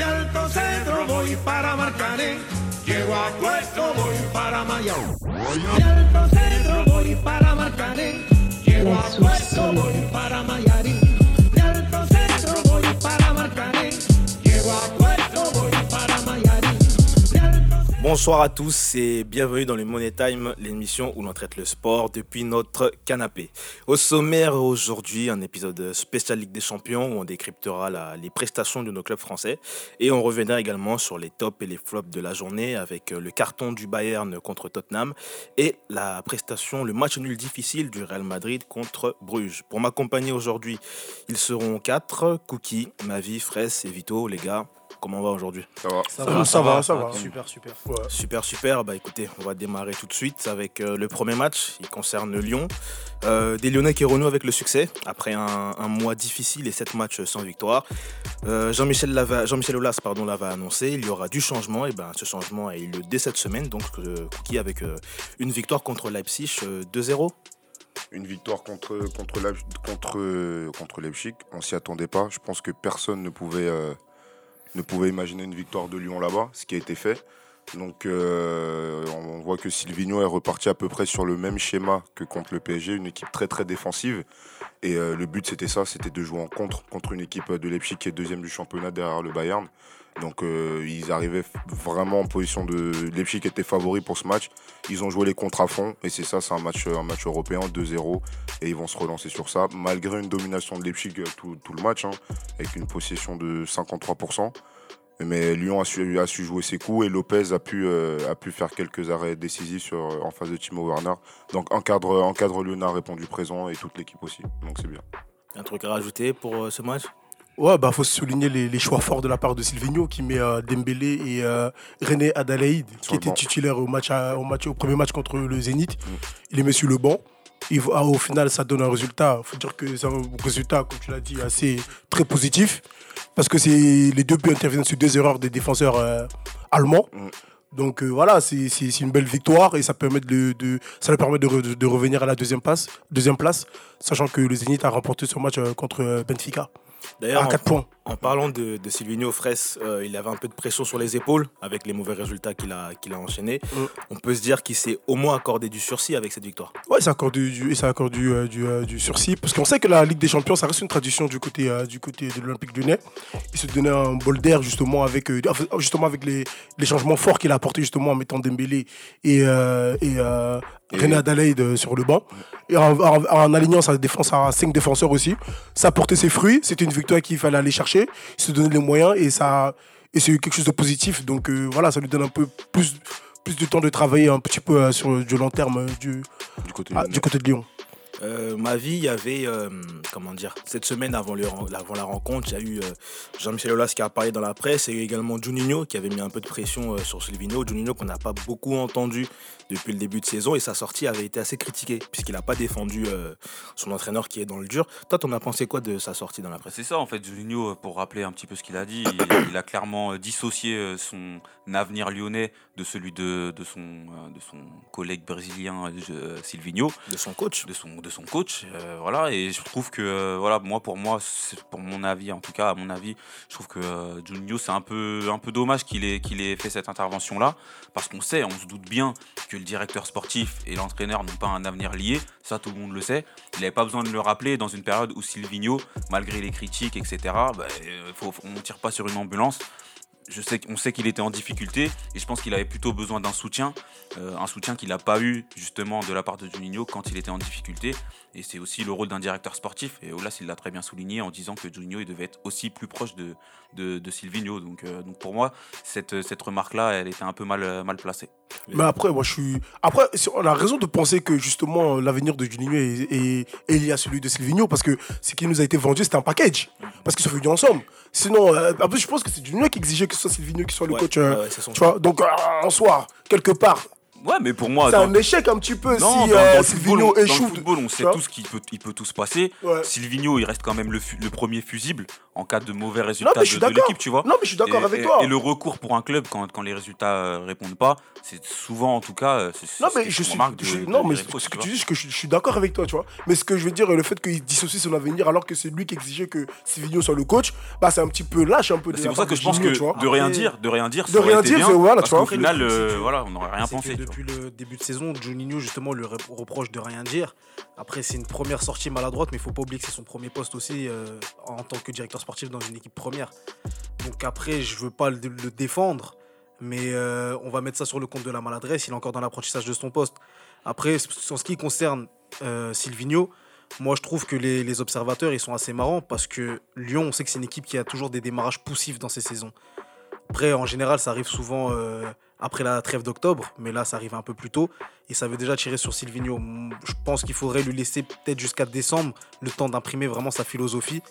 De Alto Cedro voy para Marcané. Llego a Puerto, voy para Mayao. De Alto Cedro voy para Marcané. Llego a Puerto, voy para Mayarín. Bonsoir à tous et bienvenue dans le Money Time, l'émission où l'on traite le sport depuis notre canapé. Au sommaire aujourd'hui, un épisode spécial Ligue des Champions où on décryptera les prestations de nos clubs français et on reviendra également sur les tops et les flops de la journée avec le carton du Bayern contre Tottenham et la prestation, le match nul difficile du Real Madrid contre Bruges. Pour m'accompagner aujourd'hui, ils seront quatre, Cookie, Mavi, Fraisse et Vito, les gars. Comment on va aujourd'hui Ça va. Ça va, ça va, ça va. Super, super. Super, super. Bah écoutez, on va démarrer tout de suite avec euh, le premier match. Il concerne Lyon. Euh, des Lyonnais qui renouent avec le succès après un, un mois difficile et sept matchs sans victoire. Euh, Jean-Michel Lava- Jean-Michel Aulas pardon, l'avait annoncé. Il y aura du changement. Et ben ce changement a eu lieu dès cette semaine. Donc euh, Cookie avec euh, une victoire contre Leipzig euh, 2-0. Une victoire contre, contre, contre, contre Leipzig. On s'y attendait pas. Je pense que personne ne pouvait, euh, ne pouvait imaginer une victoire de Lyon là-bas, ce qui a été fait. Donc euh, on voit que Silvino est reparti à peu près sur le même schéma que contre le PSG, une équipe très très défensive. Et euh, le but c'était ça, c'était de jouer en contre contre une équipe de Leipzig qui est deuxième du championnat derrière le Bayern. Donc euh, ils arrivaient vraiment en position de Leipzig était favori pour ce match. Ils ont joué les contres à fond et c'est ça, c'est un match, un match européen 2-0 et ils vont se relancer sur ça malgré une domination de Leipzig euh, tout, le match hein, avec une possession de 53%. Mais Lyon a su, a su jouer ses coups et Lopez a pu, euh, a pu faire quelques arrêts décisifs en face de Timo Werner. Donc un cadre, lyonnais a répondu présent et toute l'équipe aussi. Donc c'est bien. Un truc à rajouter pour ce match? Ouais, bah faut souligner les, les choix forts de la part de Silvino qui met euh, Dembélé et euh, René Adalaïde Sur qui banc. titulaires au match, à- au match au premier match contre le Zénith. Mm. Il les met sur le banc. Et ah, au final, ça donne un résultat. faut dire que c'est un résultat, comme tu l'as dit, assez très positif. Parce que c'est les deux buts interviennent sur deux erreurs des défenseurs euh, allemands. Mm. Donc euh, voilà, c'est une belle victoire et ça, permet de, de- ça leur permet de, re- de revenir à la deuxième place, deuxième place, sachant que le Zénith a remporté ce match euh, contre Benfica D'ailleurs, à en- 4 points. En parlant de, de Silvino Fraisse, euh, il avait un peu de pression sur les épaules avec les mauvais résultats qu'il a, qu'il a enchaînés. Mm. On peut se dire qu'il s'est au moins accordé du sursis avec cette victoire. Ouais, c'est encore du, du, du, euh, du, euh, du sursis. Parce qu'on sait que la Ligue des Champions, ça reste une tradition du côté, du côté de l'Olympique lyonnais. Il se donnait un bol d'air justement avec, justement avec les, les changements forts qu'il a apportés justement en mettant Dembélé et, Et- René Adalaïde euh, sur le banc. Et en, en- en alignant sa défense à 5 défenseurs aussi. Ça a porté ses fruits. C'était une victoire qu'il fallait aller chercher. Il se donnait les moyens et ça et c'est quelque chose de positif. Donc euh, voilà, ça lui donne un peu plus, plus de temps de travailler un petit peu euh, sur du long terme euh, du, Du côté ah, du côté de Lyon. Euh, ma vie, il y avait, euh, comment dire, cette semaine avant, le, avant la rencontre, il y a eu euh, Jean-Michel Aulas qui a parlé dans la presse et également Juninho qui avait mis un peu de pression sur Silvino. Juninho qu'on n'a pas beaucoup entendu depuis le début de saison et sa sortie avait été assez critiquée puisqu'il n'a pas défendu son entraîneur qui est dans le dur. Toi, t'en as pensé quoi de sa sortie dans la presse? C'est ça en fait, Juninho, pour rappeler un petit peu ce qu'il a dit, il, il a clairement dissocié son avenir lyonnais de celui de, de, son, de son collègue brésilien Silvino, de son coach de son, de son coach. euh, voilà, et je trouve que, euh, voilà, moi pour moi, pour mon avis, en tout cas, à mon avis, je trouve que euh, Juninho, c'est un peu, un peu dommage qu'il ait, ait fait cette intervention-là, parce qu'on sait, on se doute bien que le directeur sportif et l'entraîneur n'ont pas un avenir lié, ça tout le monde le sait. Il n'avait pas besoin de le rappeler dans une période où Silvino, malgré les critiques, etc., bah, euh, on ne tire pas sur une ambulance. On sait qu'il était en difficulté et je pense qu'il avait plutôt besoin d'un soutien, euh, un soutien qu'il n'a pas eu justement de la part de Juninho quand il était en difficulté. Et c'est aussi le rôle d'un directeur sportif. Et Olas, il l'a très bien souligné en disant que Juninho il devait être aussi plus proche de, de, de Silvino. Donc, euh, donc pour moi, cette, cette remarque-là, elle était un peu mal, euh, mal placée. Mais après, moi, je suis. Après, on a raison de penser que justement l'avenir de Juninho est, est- est lié à celui de Silvino parce que ce qui nous a été vendu, c'était un package. Parce qu'ils sont venus ensemble. Sinon, euh, en plus, je pense que c'est Juninho qui exigeait que ce soit Silvino qui soit le Ouais, coach. euh, ouais, tu vois, donc euh, en soi, quelque part, Ouais, mais pour moi, C'est un échec un petit peu non, si dans- euh, Silvino football, on- dans le échoue. football, on sait tous qu'il peut, il peut tout se passer. Ouais. Silvino, il reste quand même le, le premier fusible en cas de mauvais résultats de, l'équipe, tu vois. Non, mais je suis d'accord avec et- toi. Et le recours pour un club quand, quand les résultats euh, répondent pas, c'est souvent en tout cas. euh, Non, mais je suis. de- je- non, mais ce tu que vois. tu dis, que je, je suis d'accord avec toi, tu vois. Mais ce que je veux dire, le fait qu'il dissocie son avenir alors que c'est lui qui exigeait que Silvino soit le coach, bah c'est un petit peu lâche un peu. de C'est pour ça que je pense que de rien dire, de rien dire, De rien dire, voilà, tu vois. final, euh, voilà, on n'aurait rien pensé. Depuis le début de saison, Juninho justement rep- reproche de rien dire. Après, c'est une première sortie maladroite, mais il faut pas oublier que c'est son premier poste aussi euh, en tant que directeur sportif dans une équipe première. Donc après, je veux pas le, le défendre, mais euh, on va mettre ça sur le compte de la maladresse. Il est encore dans l'apprentissage de son poste. Après, en ce qui concerne euh, moi je trouve que les, les observateurs ils sont assez marrants parce que Lyon, on sait que c'est une équipe qui a toujours des démarrages poussifs dans ses saisons. Après, en général, ça arrive souvent euh, après la trêve d'octobre, mais là, ça arrive un peu plus tôt. Ça veut déjà tirer sur Silvino. Je pense qu'il faudrait lui laisser peut-être jusqu'à décembre le temps d'imprimer vraiment sa philosophie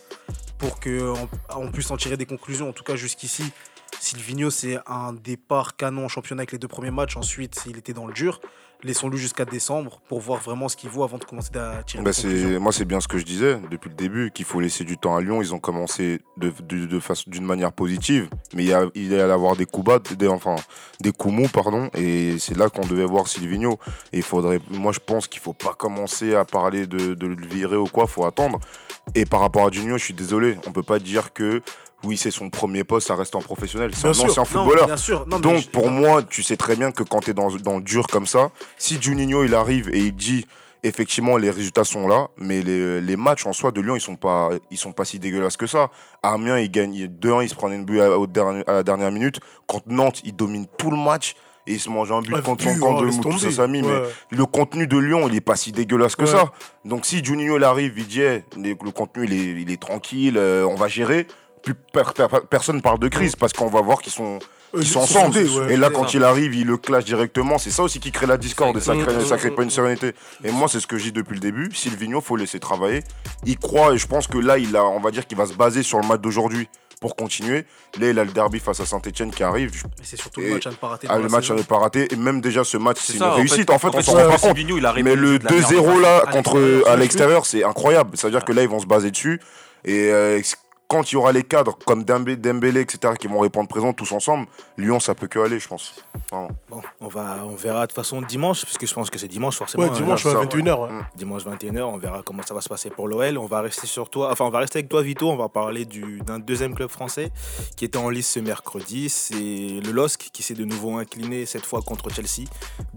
pour qu'on on puisse en tirer des conclusions. En tout cas, jusqu'ici, Silvino, c'est un départ canon en championnat avec les deux premiers matchs. Ensuite, il était dans le dur. Laissons-le jusqu'à décembre pour voir vraiment ce qu'il vaut avant de commencer à tirer Bah, des moi c'est bien ce que je disais depuis le début qu'il faut laisser du temps à Lyon. Ils ont commencé de, de, de d'une manière positive, mais il y a il y allait avoir des coups bas, des, enfin des coups mous pardon, et c'est là qu'on devait voir Silvino. Et il faudrait, moi je pense qu'il faut pas commencer à parler de, de le virer ou quoi, faut attendre. Et par rapport à Juninho, je suis désolé, on peut pas dire que oui c'est son premier poste, ça reste en professionnel, c'est un sûr. ancien Non, footballeur. bien sûr. Non, mais Donc je- pour moi, tu sais très bien que quand tu es dans, dans le dur comme ça, si Juninho il arrive et il dit effectivement les résultats sont là, mais les, les matchs en soi de Lyon ils sont pas ils sont pas si dégueulasses que ça. Amiens il gagne 2-1, il se prend une but à, la dernière minute. Contre Nantes, il domine tout le match et il se mange un but contre son camp de mais le contenu de Lyon, il est pas si dégueulasse que Ouais. ça. Donc si Juninho il arrive, il dit le contenu il est, il est tranquille, euh, on va gérer. Plus per- per- personne parle de crise parce qu'on va voir qu'ils sont Euh, ils sont ensemble. et là, quand il arrive, il le clash directement. C'est ça aussi qui crée la discorde et ça crée, ça crée pas une sérénité. Et moi, c'est ce que je dis depuis le début. Silvino, faut laisser travailler. Il croit et je pense que là, il a, on va dire qu'il va se baser sur le match d'aujourd'hui pour continuer. Là, il a le derby face à Saint-Etienne qui arrive. Mais c'est surtout Et- le match à ne pas rater. Ah, le match saison. n'avait pas raté. Et même déjà, ce match, c'est une réussite. En fait, on s'en rend pas compte. Mais le de la merde. 2-0 là à contre l'extérieur, à l'extérieur, c'est incroyable. C'est-à-dire que là, ils vont se baser dessus. Et euh, quand il y aura les cadres comme Dembélé, etc., qui vont répondre présent tous ensemble, Lyon, ça peut que aller, je pense. Vraiment. Bon, on, va, on verra de toute façon dimanche, puisque je pense que c'est dimanche forcément. Ouais, hein, dimanche ça, à ouais. 21h. ouais. Dimanche 21h, on verra comment ça va se passer pour l'OL. On va rester sur toi, enfin on va rester avec toi Vito, on va parler du- d'un deuxième club français qui était en lice ce mercredi. C'est le LOSC qui s'est de nouveau incliné cette fois contre Chelsea.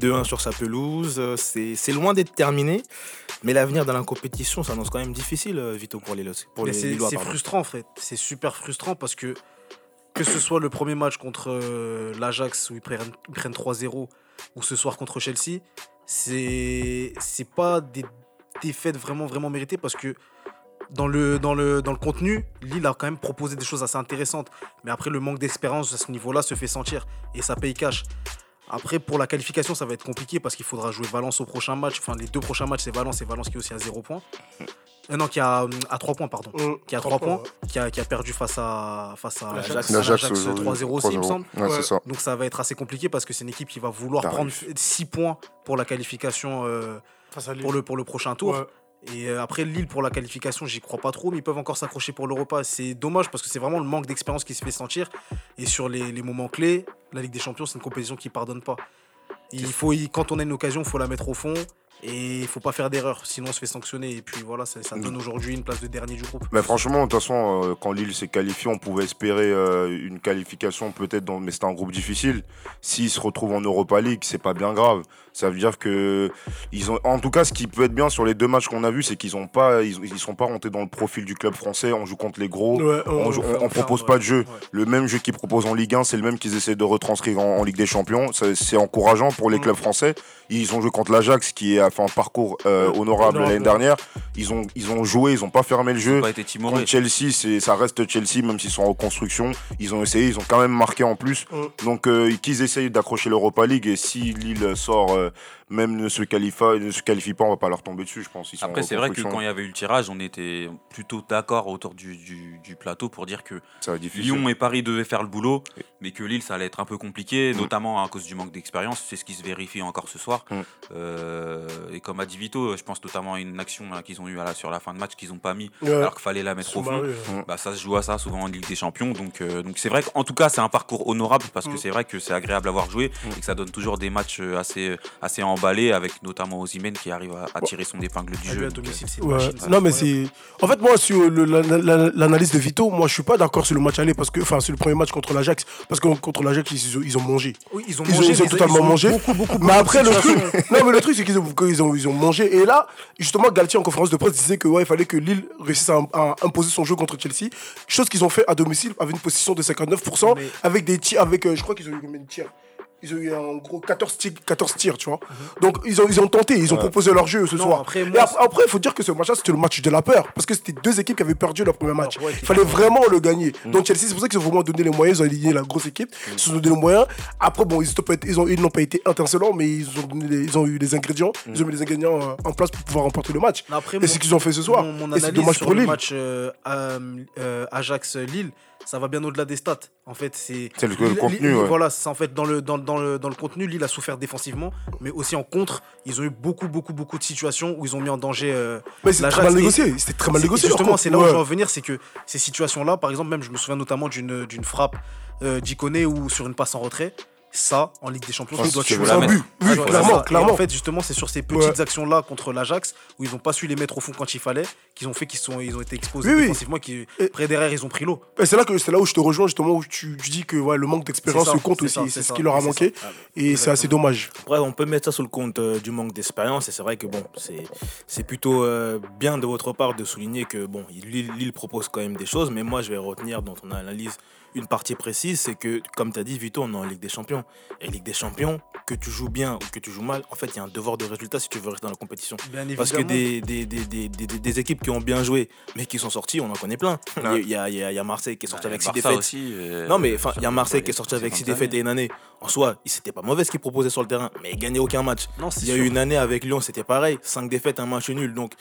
2-1 sur sa pelouse. C'est c'est loin d'être terminé, mais l'avenir dans la compétition s'annonce quand même difficile Vito pour les LOSC. Pour Mais les c'est frustrant en C'est super frustrant parce que que ce soit le premier match contre euh, l'Ajax où ils prennent, ils prennent 3-0 ou ce soir contre Chelsea, c'est c'est pas des défaites vraiment vraiment méritées parce que dans le, dans, le, dans le contenu, Lille a quand même proposé des choses assez intéressantes. Mais après, le manque d'espérance à ce niveau-là se fait sentir et ça paye cash. Après, pour la qualification, ça va être compliqué parce qu'il faudra jouer Valence au prochain match. Enfin, les deux prochains matchs, c'est Valence et Valence qui est aussi à 0 points. Euh, non, qui a à 3 points, pardon. Hum, Qui a 3 points, qui a, qui a perdu face à, face à L'Ajax. à L'Ajax, l'Ajax aujourd'hui, 3-0 aussi, il me 3-0. semble. Ouais, Ouais. c'est ça. Donc ça va être assez compliqué parce que c'est une équipe qui va vouloir prendre 6 points pour la qualification euh, Face à Lille. pour, le, pour le prochain tour. Ouais. Et euh, après, Lille pour la qualification, j'y crois pas trop, mais ils peuvent encore s'accrocher pour l'Europa. C'est dommage parce que c'est vraiment le manque d'expérience qui se fait sentir. Et sur les, les moments clés, la Ligue des Champions, c'est une compétition qui pardonne pas. Il faut, il- quand on a une occasion, il faut la mettre au fond. Et il faut pas faire d'erreur, sinon on se fait sanctionner. Et puis voilà, ça, ça donne aujourd'hui une place de dernier du groupe. Mais franchement, de toute façon, euh, quand Lille s'est qualifié, on pouvait espérer euh, une qualification peut-être, dans... mais c'était un groupe difficile. S'ils se retrouvent en Europa League, c'est pas bien grave. Ça veut dire que ils ont, en tout cas, ce qui peut être bien sur les deux matchs qu'on a vus, c'est qu'ils ont pas, ils, ils sont pas rentrés dans le profil du club français. On joue contre les gros. Ouais, On, joue- on- on propose pas de jeu. Le même jeu qu'ils proposent en Ligue 1, c'est le même qu'ils essaient de retranscrire en, en Ligue des Champions. C'est encourageant pour les Mm. clubs français. Ils ont joué contre l'Ajax, qui a fait un parcours euh, honorable l'année dernière. Ils ont, ils ont joué, ils ont pas fermé le Ils jeu. ont pas été. Contre Chelsea, c'est, ça reste Chelsea, même s'ils sont en reconstruction. Ils ont essayé, ils ont quand même marqué en plus. Mm. Donc, euh, qu'ils essayent d'accrocher l'Europa League. Et si Lille sort, euh, même ne se qualifient, ne se qualifient pas, on va pas leur tomber dessus, je pense. Ils sont en Après, c'est vrai que quand il y avait eu le tirage, on était plutôt d'accord autour du, du- du plateau pour dire que. Lyon et Paris devaient faire le boulot, mais que Lille, ça allait être un peu compliqué, notamment à cause du manque d'expérience. C'est ce qui se vérifie encore ce soir. Mm. Euh, et comme a dit Vito, je pense notamment à une action là, qu'ils ont eue à la- sur la fin de match qu'ils n'ont pas mis, Ouais. alors qu'il fallait la mettre au fond. Ouais. Bah, ça se joue à ça souvent en Ligue des Champions. Donc euh, donc c'est vrai qu'en tout cas, c'est un parcours honorable parce que Mm. c'est vrai que c'est agréable à voir jouer et que ça donne toujours des matchs euh, assez, assez avec notamment Osimhen qui arrive à, à tirer son épingle du jeu. domicile, Ouais. machine, Non, mais c'est. En fait, moi, sur l'analyse de Vito, moi, je suis pas d'accord sur le match aller, parce que, enfin, sur le premier match contre l'Ajax, parce que contre l'Ajax, ils, ont- ils ont mangé. Oui, ils ont Ils ont, mangé, ils ont totalement ils ont mangé. Beaucoup, beaucoup, mais après, le truc, non, mais le truc, c'est qu'ils ont, ont, ils ont mangé. Et là, justement, Galtier, en conférence de presse, disait que, ouais, il fallait que Lille réussisse à, à imposer son jeu contre Chelsea. Chose qu'ils ont fait à domicile avec une position de 59%, Mais- avec des tirs, avec, euh, je crois qu'ils ont eu combien de tirs? Ils ont eu en gros 14 tirs, 14 tirs tu vois. Donc ils ont, ils ont tenté, ils ont proposé leur jeu ce Non, soir. après, Et moi, après, il faut dire que ce match-là, c'était le match de la peur. Parce que c'était deux équipes qui avaient perdu leur premier match. Ouais, il fallait vraiment le gagner. Donc Chelsea, c'est pour ça qu'ils ont vraiment donné les moyens. Ils ont aligné la grosse équipe. Ils se sont donné les moyens. Après, bon, ils n'ont pas été étincelants, mais ils ont, donné les- ils ont eu les ingrédients. Ils ont mis les ingrédients euh, en place pour pouvoir remporter le match. Après, Et c'est ce qu'ils ont fait ce soir. Mon, mon Et c'est dommage sur pour le Lille. match euh, euh, Ajax-Lille, ça va bien au-delà des stats. En fait, c'est. Le- le contenu, Lille- ouais. Voilà, c'est en fait dans le, dans, dans le, dans le contenu, Lille a souffert défensivement, mais aussi en contre. Ils ont eu beaucoup, beaucoup, beaucoup de situations où ils ont mis en danger. euh, Mais c'est l'Ajax. très mal négocié. C'était très mal négocié. Justement, c'est là où je veux en venir, c'est que ces situations-là, par exemple, même je me souviens notamment d'une d'une frappe euh, d'Iconé ou sur une passe en retrait. Ça, en Ligue des Champions, tu dois tuer un but. Oui, clairement. Et en fait, justement, c'est sur ces petites Ouais. actions-là contre l'Ajax où ils n'ont pas su les mettre au fond quand il fallait, qu'ils ont fait qu'ils sont, ils ont été exposés Oui, oui. défensivement, qui après derrière ils ont pris l'eau. Et c'est là que c'est là où je te rejoins justement où tu, tu dis que ouais, le manque d'expérience C'est ça, se compte aussi ça, c'est c'est ce qui leur a manqué ça. et c'est assez dommage Après, on peut mettre ça sous le compte euh, du manque d'expérience. Et c'est vrai que bon, c'est c'est plutôt euh, bien de votre part de souligner que bon, Lille, Lille propose quand même des choses. Mais moi, je vais retenir dans ton analyse une partie précise c'est que, comme tu as dit, Vito, on est en Ligue des Champions. Et Ligue des Champions, que tu joues bien ou que tu joues mal, en fait, il y a un devoir de résultat si tu veux rester dans la compétition. Bien Parce que des, des- des- des équipes qui ont bien joué, mais qui sont sorties, on en connaît plein. Il y, a, il y a- il y a Marseille qui est sorti bah, avec le 6 Barça défaites. aussi, euh, Non, mais enfin, il y a Marseille qui est sorti avec 6 précédentes défaites et une année. En soi, c'était pas mauvais ce qu'il proposait sur le terrain, mais il gagnait aucun match. Non, Il y a eu une année avec Lyon, c'était pareil. 5 défaites, un match nul. Donc,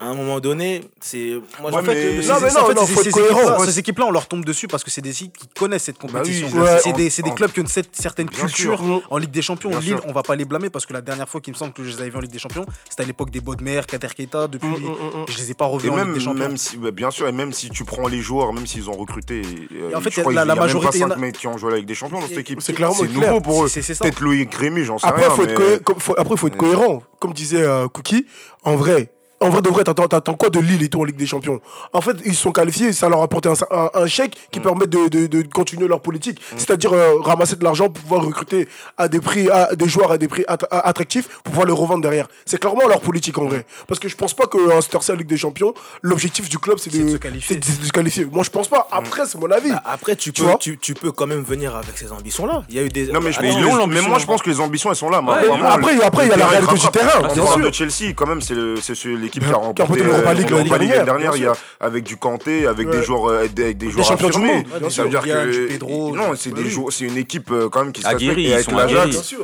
à un moment donné, c'est. Moi, Ouais, en fait, mais- Non, mais non, en fait, non, ces- faut équipes-là- Ouais. Ces équipes-là, on leur tombe dessus parce que c'est des équipes qui connaissent cette Bah oui, compétition. ouais. c'est des, clubs qui ont cette certaine culture sûr. en Ligue des Champions. Bien Lille, sûr. on va pas les blâmer parce que la dernière fois qu'il me semble que je les avais vus en Ligue des Champions, c'était à l'époque des Bodmer, Kader Keita. Depuis, Mm, mm, mm, je les ai pas Et revus en Ligue même, des Champions. même si, bah, bien sûr, et même si tu prends les joueurs, même s'ils ont recruté, euh, Et en fait, je crois la- y a majorité, il y même en pas a- 5 mecs qui ont joué avec des champions dans cette Et- équipe. c'est clairement C'est clair. nouveau pour eux. C'est- c'est ça. Peut-être Loïc Rémy, j'en sais après rien. faut- après faut être cohérent comme disait euh, Cookie en vrai en vrai de vrai, t'attends, quoi de Lille et tout en Ligue des Champions? En fait, ils sont qualifiés, ça leur a apporté un, un- un chèque qui permet de, de- de continuer leur politique. C'est-à-dire euh, ramasser de l'argent pour pouvoir recruter à des prix, à, des joueurs à des prix att- attractifs pour pouvoir les revendre derrière. C'est clairement leur politique en vrai. Parce que je pense pas qu'en Star Ligue des Champions, l'objectif du club c'est de, de se qualifier. c'est de se qualifier. Moi je pense pas. Après, c'est mon avis. Bah, Après, tu Tu peux, vois? tu, tu peux quand même venir avec ces ambitions-là. Il y a eu des. Non, mais, je- Attends, mais mais- Lyon, mais moi, je pense que les ambitions, elles sont là. moi, Ouais, vraiment, après, après, il y a la réalité du terrain, de Chelsea, quand même, c'est le- c'est ce- l'équipe qui a remporté remporté l'Europa League l'Europa l'année dernière. Il y a avec du Kanté, avec des joueurs, euh, avec des, joueurs champions du affirmés. Ça veut dire que non, c'est bah des joueurs, c'est une équipe euh, quand même qui se respecte. Avec l'Ajax,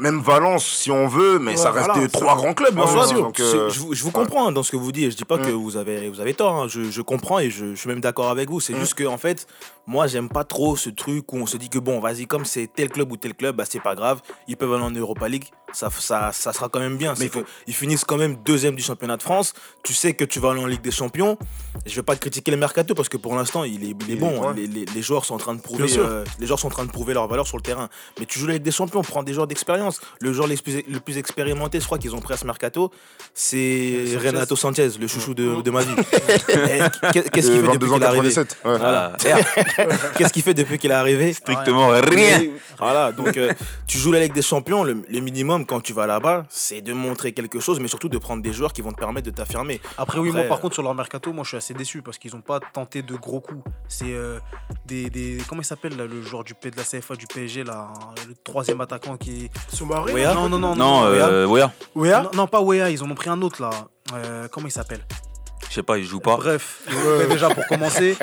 même Valence, si on veut, mais Ouais, ça reste voilà, trois grands clubs. Hein, donc, euh, je, vous- je vous ouais. comprends hein, dans ce que vous dites. Je dis pas que Mm. vous avez, vous avez tort. hein. Je, je comprends et je, je suis même d'accord avec vous. C'est Mm. juste que en fait, moi, j'aime pas trop ce truc où on se dit que bon, vas-y, comme c'est tel club ou tel club, bah c'est pas grave. Ils peuvent aller en Europa League. Ça, ça, ça sera quand même bien. Mais que ils finissent quand même deuxième du championnat de France. Tu sais que tu vas aller en Ligue des Champions. Je vais pas critiquer le mercato parce que pour l'instant, il est, il est Il- bon. hein. Les, les- les joueurs sont en train de prouver, euh, les joueurs sont en train de prouver leur valeur sur le terrain. Mais tu joues la Ligue des Champions, prends des joueurs d'expérience. Le joueur le plus, le plus expérimenté, je crois qu'ils ont pris à ce mercato, c'est. Renato Sanchez, le chouchou de, de ma vie. Qu'est- Qu'est-ce qu'il fait 22 depuis qu'il est arrivé? 97. ouais. Voilà. Qu'est-ce qu'il fait depuis qu'il est arrivé Strictement rien. Voilà, donc euh, tu joues la Ligue des Champions, le, le minimum quand tu vas là-bas, c'est de montrer quelque chose, mais surtout de prendre des joueurs qui vont te permettre de t'affirmer. Après, oui, Après, moi par euh, contre, sur leur mercato, moi je suis assez déçu parce qu'ils n'ont pas tenté de gros coups. C'est euh, des, des. Comment il s'appelle là, le joueur du P de la CFA du PSG, là, le troisième attaquant qui. Soumaré Ouais, hein. Non, non, non, Non, euh, non, non, pas Wea, ils en ont pris un autre là. Euh, comment il s'appelle? Je sais pas, il joue pas. Bref, mais déjà pour commencer.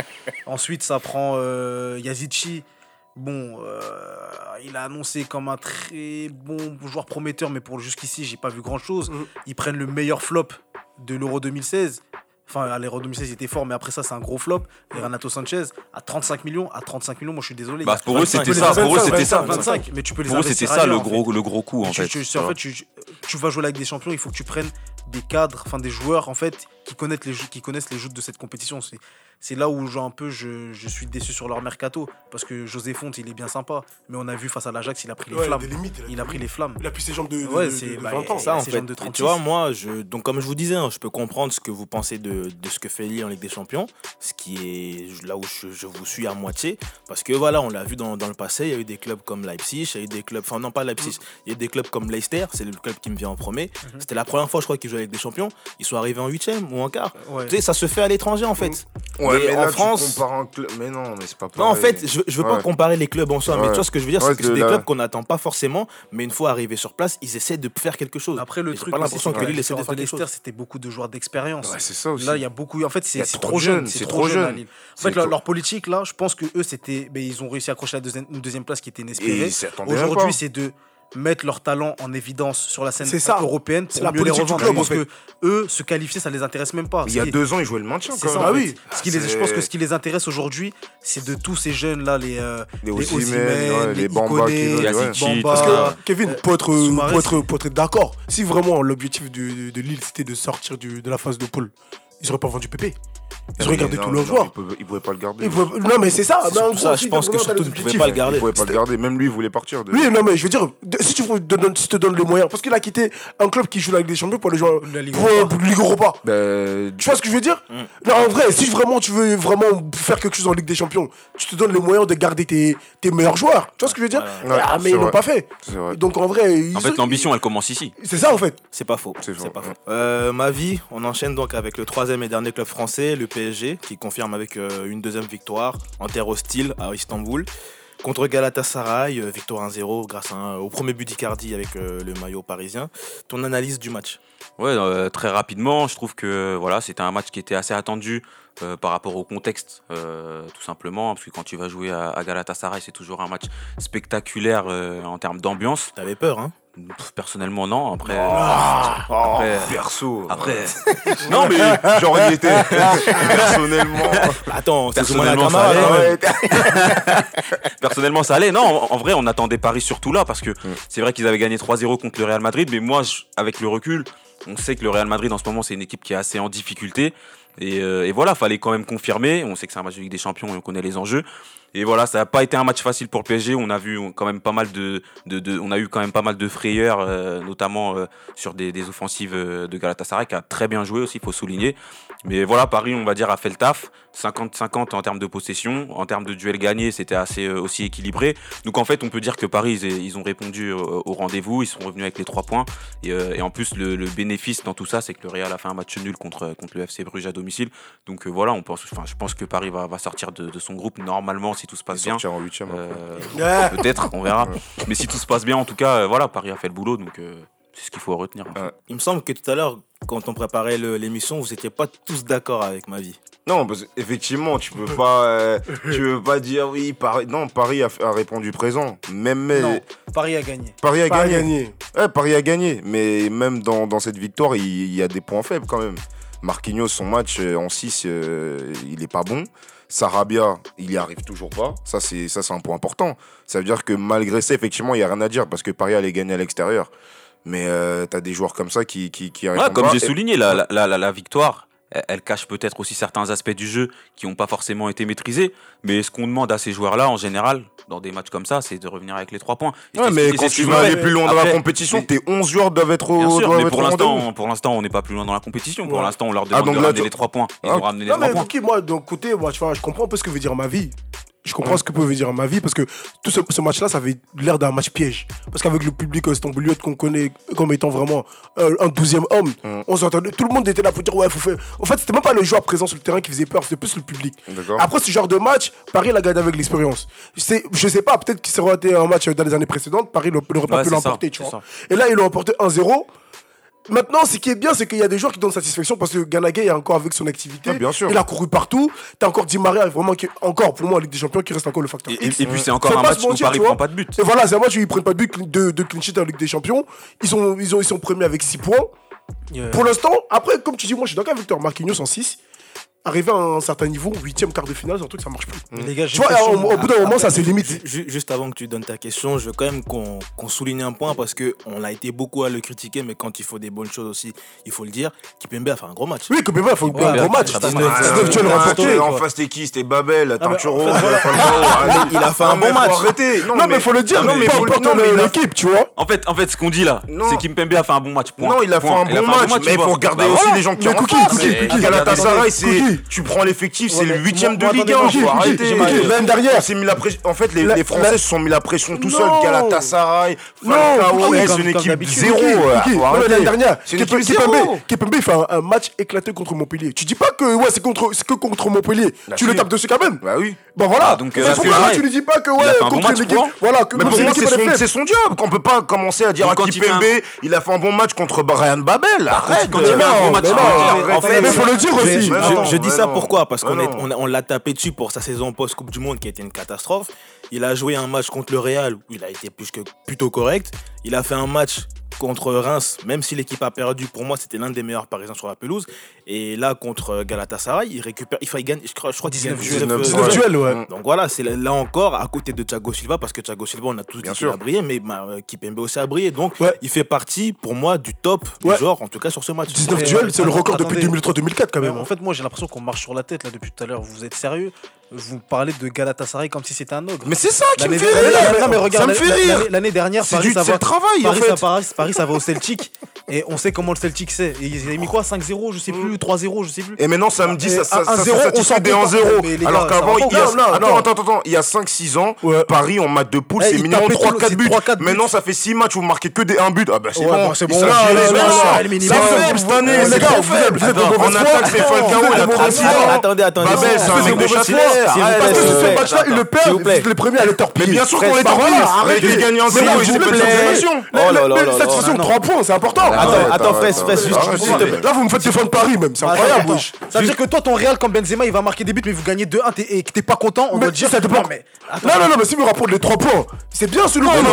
Ensuite, ça prend euh, Yazici. Bon, euh, il a annoncé comme un très bon joueur prometteur, mais pour jusqu'ici, j'ai pas vu grand chose. Mhm. Ils prennent le meilleur flop de l'Euro 2016. Enfin, à l'Euro 2016, il était fort, mais après ça, c'est un gros flop. Et Renato Sanchez, à 35 millions, à 35 millions, moi je suis désolé. Bah, pour eux, 25, c'était ça. Pour eux, 25, c'était ça. 25, mais tu peux les Pour eux, c'était ça le gros, le gros coup, en fait. en fait, tu, tu vas jouer avec des champions, il faut que tu prennes des cadres, enfin des joueurs en fait qui connaissent les, jou- qui connaissent les joutes de cette compétition. C'est, là où genre, un peu je, je suis déçu sur leur mercato parce que José Fonte il est bien sympa, mais on a vu face à l'Ajax il a pris les Ouais, flammes. limites, Il a pris les flammes. Il a plus ses jambes de, de, Ouais, de- c'est- de bah, 20 ans. ça en fait. de Et 36. tu vois, moi, je, donc comme je vous disais, hein, je peux comprendre ce que vous pensez de, de ce que fait Lille en Ligue des Champions, ce qui est là où je, je vous suis à moitié, parce que voilà, on l'a vu dans, dans le passé, il y a eu des clubs comme Leipzig, il y a eu des clubs, enfin non pas Leipzig, il y a eu des clubs comme Leicester, c'est le club qui me vient en premier. C'était la première fois, je crois, qu'ils jouaient avec des champions. Ils sont arrivés en huitième ou en quart. Ouais. Tu sais, ça se fait à l'étranger en fait. Ouais, Mais mais, en là, France- tu compares un club. Mais non, mais c'est pas Non, en pareil. fait, je, je veux pas comparer les clubs en soi, mais tu vois ce que je veux dire, Ouais, c'est que c'est de des clubs qu'on n'attend pas forcément, mais une fois arrivés sur place, ils essaient de faire quelque chose. Après le truc, pas l'impression c'est que Lille essaie de faire quelque chose. c'était beaucoup de joueurs d'expérience. Ouais, c'est ça aussi. Là, il y a beaucoup. En fait, c'est trop jeune. C'est trop jeune. En fait, leur, politique, là, je pense que eux, c'était. ils ont réussi à accrocher la deuxième, une deuxième place qui était inespérée. Aujourd'hui, c'est de mettre leur talent en évidence sur la scène C'est ça. européenne C'est pour la mieux les revendre. club, parce en que eux, se qualifier, ça les intéresse même pas. Il y a deux ans, ils jouaient le maintien c'est quand ça, en Ah fait. oui. Ce qui les, je pense que ce qui les intéresse aujourd'hui, c'est de tous ces jeunes là, les euh, Les les ouais, les les Bamba Iconé, qui veulent, les ouais. Asici, Bamba. tout Parce ça. que Kevin, pour être, d'accord, si vraiment l'objectif de, de, de Lille c'était de sortir du- de la phase de poule, ils auraient pas vendu Pépé. Ils auraient gardé tous leurs joueurs. Ils pouvaient, ils pouvaient pas le garder. Ils pouvaient- Non, mais c'est ça. Je pense que surtout, pouvez objectifs- pas le garder. Ils pouvaient pas le garder. Même lui, il voulait partir. Oui, non, mais je veux dire, si tu, te donnes- si tu te donnes les moyens, parce qu'il a quitté un club qui joue la Ligue des Champions pour aller jouer La Ligue pour, Europa. pour Ligue Europa. Ben, Tu vois ce que je veux dire Non, en vrai, si vraiment tu veux vraiment faire quelque chose en Ligue des Champions, tu te donnes les moyens de garder tes, tes meilleurs joueurs. Tu vois ce que je veux dire Ouais, Ah, mais ils l'ont pas fait. Donc en vrai, ils- En fait, l'ambition, elle commence ici. c'est ça en fait. C'est pas faux. C'est pas faux. Euh, ma vie, on enchaîne donc avec le troisième et dernier club français, le PSG, qui confirme avec euh, une deuxième victoire en terre hostile à Istanbul. Contre Galatasaray, euh, victoire 1-0 grâce à un- au premier but d'Icardi avec euh, le maillot parisien. Ton analyse du match? Ouais, euh, très rapidement, je trouve que voilà, c'était un match qui était assez attendu euh, par rapport au contexte, euh, tout simplement, parce que quand tu vas jouer à, à Galatasaray, c'est toujours un match spectaculaire en termes d'ambiance. T'avais peur, hein? Personnellement, non. Après, Ah. après, perso. après, Non, mais il était. Personnellement. Attends, Personnellement, ça allait. ouais. personnellement, ça allait. Non, en, vrai, on attendait Paris surtout là, parce que c'est vrai qu'ils avaient gagné 3-0 contre le Real Madrid, mais moi, je- avec le recul, on sait que le Real Madrid en ce moment, c'est une équipe qui est assez en difficulté. Et, euh, et voilà, fallait quand même confirmer. On sait que c'est un match de Ligue des Champions et on connaît les enjeux. Et voilà, ça n'a pas été un match facile pour le PSG. On a vu quand même pas mal de, de, de- on a eu quand même pas mal de frayeurs, euh, notamment euh, sur des, des offensives euh, de Galatasaray qui a très bien joué aussi, il faut souligner. Mais voilà, Paris, on va dire, a fait le taf. 50-50 en termes de possession, en termes de duel gagné, c'était assez euh, aussi équilibré. Donc en fait, on peut dire que Paris, ils, ils ont répondu au rendez-vous, ils sont revenus avec les trois points. Et, euh, et en plus, le, le bénéfice dans tout ça, c'est que le Real a fait un match nul contre, contre le FC Bruges à domicile. Donc euh, voilà, on pense, enfin, je pense que Paris va, va sortir de, de son groupe normalement si tout se passe bien. En. Euh, Peut-être, on verra. Mais si tout se passe bien, en tout cas, voilà, Paris a fait le boulot, donc c'est ce qu'il faut retenir. en fait. Ouais. Il me semble que tout à l'heure, quand on préparait l'émission, vous n'étiez pas tous d'accord avec ma vie. Non, parce qu'effectivement, tu peux pas, euh, tu peux pas dire oui. Paris, non, Paris a, a répondu présent. Même mais, Non, Paris a gagné. Paris a Pas gagné. gagné. Ouais, Paris a gagné. Mais même dans, dans cette victoire, il, il y a des points faibles quand même. Marquinhos, son match euh, en 6, il est pas bon. Sarabia, il y arrive toujours pas. Ça, c'est ça, c'est un point important. Ça veut dire que malgré ça, effectivement, il y a rien à dire parce que Paris allait gagner à l'extérieur. Mais euh, t'as des joueurs comme ça qui qui, qui Ouais, comme j'ai souligné, la, la, la- la- la victoire, elle, elle cache peut-être aussi certains aspects du jeu qui n'ont pas forcément été maîtrisés. Mais ce qu'on demande à ces joueurs-là, en général, dans des matchs comme ça, c'est de revenir avec les trois points. Et Ouais, mais quand tu veux aller plus loin dans la compétition, tes 11 joueurs doivent être au, Bien sûr, mais pour l'instant, pour l'instant, on n'est pas plus loin dans la compétition. Pour l'instant, on leur demande donc de là, ramener tu- les trois points. Ils Ah. ont ramené les Non, trois points. moi, d'un côté, moi, tu vois, je comprends un peu ce que veut dire ma vie. Je comprends ce que peut dire ma vie parce que tout ce, ce match-là, ça avait l'air d'un match piège. Parce qu'avec le public istanbuliote qu'on connaît comme étant vraiment euh, un douzième homme, Mm. on s'entendait. Tout le monde était là pour dire ouais, faut faire. En fait, c'était même pas le joueur présent sur le terrain qui faisait peur, c'était plus le public. D'accord. Après ce genre de match, Paris l'a gagné avec l'expérience. Je sais pas, peut-être qu'il serait été un match dans les années précédentes, Paris n'aurait pas Ouais, pu l'emporter, tu vois. ça. Et là, ils l'ont emporté 1-0. Maintenant, ce qui est bien, c'est qu'il y a des joueurs qui donnent satisfaction parce que Ganagay est encore avec son activité. Ah, bien sûr. Il a couru partout. T'as encore Di Maria, vraiment, qui, encore pour moi, en Ligue des Champions, qui reste encore le facteur. Et, et, et puis, c'est encore un match mentir, Paris prend pas de but. Et voilà, c'est un match où ils prennent pas de but de, de clean sheet en Ligue des Champions. Ils sont, ils ont, ils sont premiers avec 6 points. Euh. Pour l'instant, après, comme tu dis, moi, je suis d'accord avec Victor Marquinhos en 6 arrivé à un certain niveau, huitième, quart de finale, c'est un truc, ça marche plus. Les gars, tu vois, au, bout d'un moment, ça c'est limite. Juste avant que tu donnes ta question, je veux quand même qu'on souligne un point parce qu'on a été beaucoup à le critiquer, mais quand il faut des bonnes choses aussi, il faut le dire. Kipembe a fait un gros match. Oui, Kipembe a fait un gros match. tu le remporter. En face, c'était qui? C'était Babel, ah, Tinturo. Il a fait un bon match. Non, mais il faut le dire, non, mais faut le l'équipe, tu vois. En fait, en fait, ce qu'on dit là, c'est Kipembe a fait un bon match. Non, il a fait un bon match, mais il faut regarder aussi les gens qui ont fait. Galatasaray, c'est tu prends l'effectif, c'est le huitième de Ligue 1. Même derrière. En fait, les, Français se sont mis la pression tout seuls. Galatasaray, Falcao, euh, c'est une équipe zéro. L'année dernière, Kepembe fait un match éclaté contre Montpellier. Tu dis pas que ouais, c'est contre que contre Montpellier. Tu le tapes dessus quand même. Bah oui. Bah voilà. Ah, donc euh, tu ne dis pas que ouais contre l'équipe. Voilà. C'est son job. On peut pas commencer à dire à il a fait un bon match contre Brian Babel. Bah, Arrête. Quand il fait un bon match. En il faut le dire aussi dis ça pourquoi? Parce qu'on on l'a tapé dessus pour sa saison post-Coupe du Monde qui a été une catastrophe. Il a joué un match contre le Real où il a été plus que, plutôt correct. Il a fait un match contre Reims, même si l'équipe a perdu, pour moi, c'était l'un des meilleurs parisiens sur la pelouse. Et là, contre euh, Galatasaray, il récupère, il, gagne, je crois, je crois 19, 19, 19 duels. Ouais. Mm. Donc voilà, c'est là encore à côté de Thiago Silva, parce que Thiago Silva, on a tous Bien dit qu'il a brillé, mais bah, euh, Kipembe aussi a brillé. Donc il fait partie, pour moi, du top, ouais. genre, en tout cas sur ce match. 19 duels, c'est le record attendez, depuis 2003-2004 quand même. En hein. fait, moi, j'ai l'impression qu'on marche sur la tête là depuis tout à l'heure. Vous êtes sérieux? vous parlez de Galatasaray comme si c'était un ogre. Mais c'est ça qui me fait rire. Ça me fait rire. L'année dernière, c'est Paris, ça travail. Paris, ça va au Celtic. Et on sait comment le Celtic c'est. Ils avaient mis quoi 5-0, je sais plus, 3-0, je sais plus. Et maintenant, samedi, ça, ça, ça, ça des 1-0. Alors qu'avant, il y a. Attends, attends, attends. Il y a 5-6 ans, Paris en match de poule, eh, c'est minimum 3-4 buts. Maintenant, ça fait 6 matchs, vous ne marquez que des 1 but. Ah bah c'est bon, bah, c'est bon. C'est faible cette année, c'est faible. On attaque Stéphane K.O. il a 36 ans. Attendez, attendez. Babel, c'est un mec de chasse parce que ce match-là, ils le perdent. Vous êtes les premiers à le torpiller. Mais Bien sûr qu'on les torpille. Arrêtez de gagner en série. Oh satisfaction, 3 points, c'est important. Attends, attends, Fraisse, Fraisse, juste. Là, vous me faites défendre Paris, même. C'est incroyable, Ça veut dire que toi, ton Real, comme Benzema, il va marquer des buts, mais vous gagnez 2-1 et que t'es pas content, on doit dire. Ça dépend. Non, non, non, mais si vous rapportez les 3 points, c'est bien celui là Non, non,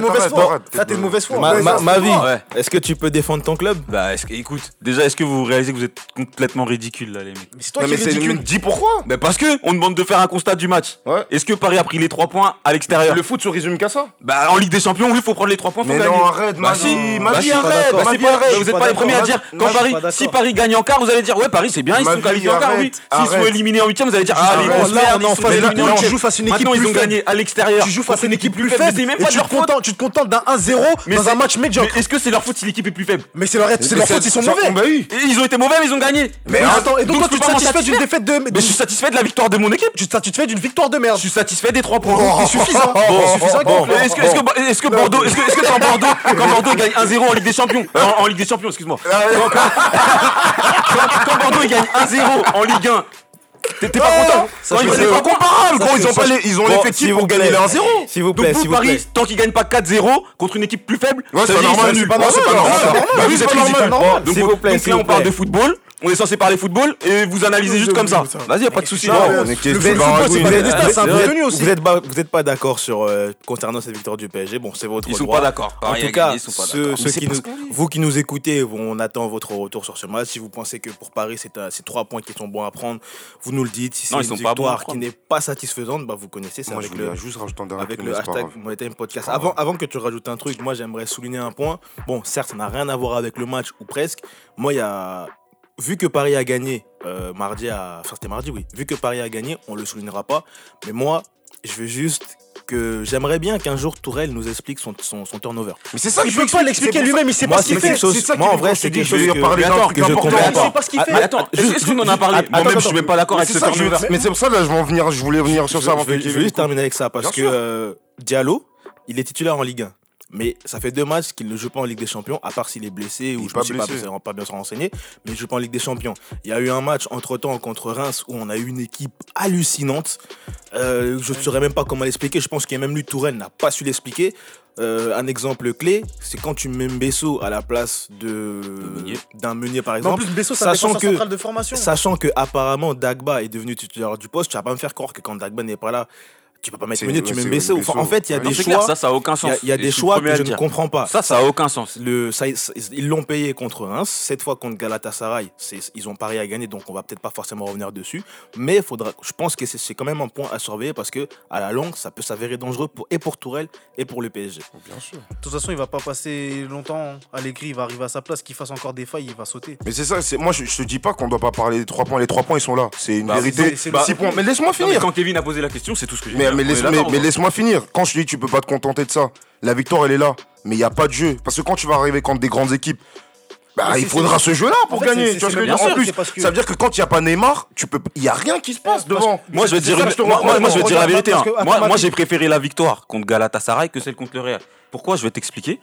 non, non. Là, t'es de mauvaise foi. Ma vie, est-ce que tu peux défendre ton club? Bah, écoute, déjà, est-ce que vous réalisez que vous êtes complètement ridicule, là, les mecs Mais c'est toi qui es ridicule. Dis pourquoi parce que on demande de faire un constat du match. Ouais. Est-ce que Paris a pris les trois points à l'extérieur Le foot se résume qu'à ça. Bah en Ligue des Champions, oui, faut prendre les trois points. Mais non, arrête, bah, si, bah, bah, Vous êtes pas, les premiers à dire quand Paris, si Paris gagne en quart, vous allez dire ouais Paris c'est bien, ils sont qualifiés en quart, oui. S'ils sont éliminés en huitième, vous allez dire ah les face à une équipe ont gagné à l'extérieur. Tu joues face à une équipe plus faible. Tu te contentes d'un 1-0 mais dans un match médiocre. Est-ce que c'est leur faute si l'équipe est plus faible Mais c'est leur faute, ils sont mauvais. Ils ont été mauvais, mais ils ont gagné. Mais attends, et donc toi tu te satisfais d'une défaite de Mais je suis satisfait satisfait de la victoire de mon équipe. Tu te satisfais d'une victoire de merde. Je suis satisfait des 3 points. C'est suffisant. C'est suffisant. Est-ce que, est-ce que, est-ce que Bordeaux, est-ce que, est-ce que quand Bordeaux, quand Bordeaux gagne 1-0 en Ligue des Champions, en, en Ligue des Champions, excuse-moi. Ah quand, hein, quand, quand Bordeaux gagne 1-0 en Ligue 1, T'es pas ah. content C'est pas comparable, gros. Ils ont, pas ils ont l'effectif pour gagner les 1-0. S'il vous plaît, Donc Paris, tant qu'ils gagnent pas 4-0 contre une équipe plus faible, c'est pas normal. C'est pas normal. Donc là, on parle de football. On est censé parler football et vous analysez juste comme ça. Vas-y, y a pas de souci. Vous êtes pas, vous êtes pas d'accord sur euh, concernant cette victoire du PSG. Bon, c'est votre Ils droit. sont pas d'accord. En tout cas, ceux, qui nous, vous qui nous écoutez, on attend votre retour sur ce match. Si vous pensez que pour Paris, c'est euh, ces trois points qui sont bons à prendre, vous nous le dites. Si c'est une victoire qui n'est pas satisfaisante, bah vous connaissez ça avec le juste avec le hashtag Podcast. Avant, avant que tu rajoutes un truc, moi j'aimerais souligner un point. Bon, certes, ça n'a rien à voir avec le match ou presque. Moi, il y a vu que Paris a gagné euh, mardi à. Enfin, c'était mardi, oui. Vu que Paris a gagné, on le soulignera pas. Mais moi, je veux juste que j'aimerais bien qu'un jour Tourelle nous explique son, son, turnover. Mais c'est ça il peut pas l'expliquer lui-même, il sait pas ce qu'il fait. Moi en vrai, c'est quelque chose que, parler d'un que je comprends ah, pas. pas ce qu'il fait. Attends, est-ce qu'on en a parlé Moi-même, je ne suis pas d'accord avec ce turnover. Mais c'est pour ça que je venir, je voulais venir sur ça avant que Je vais juste terminer avec ça parce que euh, Diallo, il est titulaire en Ligue 1. Mais ça fait deux matchs qu'il ne joue pas en Ligue des Champions, à part s'il est blessé ou je ne sais pas, pas bien se renseigner, mais il joue pas en Ligue des Champions. Il y a eu un match entre-temps contre Reims où on a eu une équipe hallucinante. Euh, je ne saurais même pas comment l'expliquer. Je pense qu'il y a même lui, Tourelle n'a pas su l'expliquer. Euh, un exemple clé, c'est quand tu mets Mbesso à la place de d'un Meunier par Mais en exemple. plus, Besso, c'est un sachant que- de formation. Sachant que apparemment Dagba est devenu titulaire du poste, tu vas pas me faire croire que quand Dagba n'est pas là, tu peux pas mettre Meunier, tu mets Mbesso. Enfin, en fait, il y a Ouais. des choix. clair, ça, ça a aucun Il y sens. a, il y a des choix que je ne comprends pas. Ça, ça a aucun sens. Le, ça- ça- ils l'ont payé contre Reims, cette fois contre Galatasaray, ils ont parié à gagner, donc on va peut-être pas forcément revenir dessus. Mais faudra, je pense que c'est- quand même un point à surveiller parce que à la longue, ça peut s'avérer dangereux pour, et pour Tourelle et pour le PSG. Bien sûr. De toute façon, il va pas passer longtemps à l'écrit, il va arriver à sa place, qu'il fasse encore des failles, il va sauter. Mais c'est ça, moi je, je te dis pas qu'on doit pas parler des trois points. Les trois points ils sont là. C'est une Bah, vérité. le- Six points. Mais laisse-moi Non, mais finir. quand Kevin a posé la question, c'est tout ce que j'ai Mais, laisse, laisse-moi finir. Quand je te dis tu peux pas te contenter de ça, la victoire elle est là. Mais il n'y a pas de jeu. Parce que quand tu vas arriver contre des grandes équipes, bah, Mais il faudra ce jeu-là pour En fait, gagner. c'est- Tu vois c'est- ce que je veux bien dire En sûr, plus, c'est parce que- ça veut dire que quand il n'y a pas Neymar, tu peux, il n'y a rien qui se passe devant. Moi, je vais te C'est dire, moi, je dire la vérité. hein. Moi, j'ai préféré la victoire contre Galatasaray que celle contre le Real. Pourquoi Je vais t'expliquer?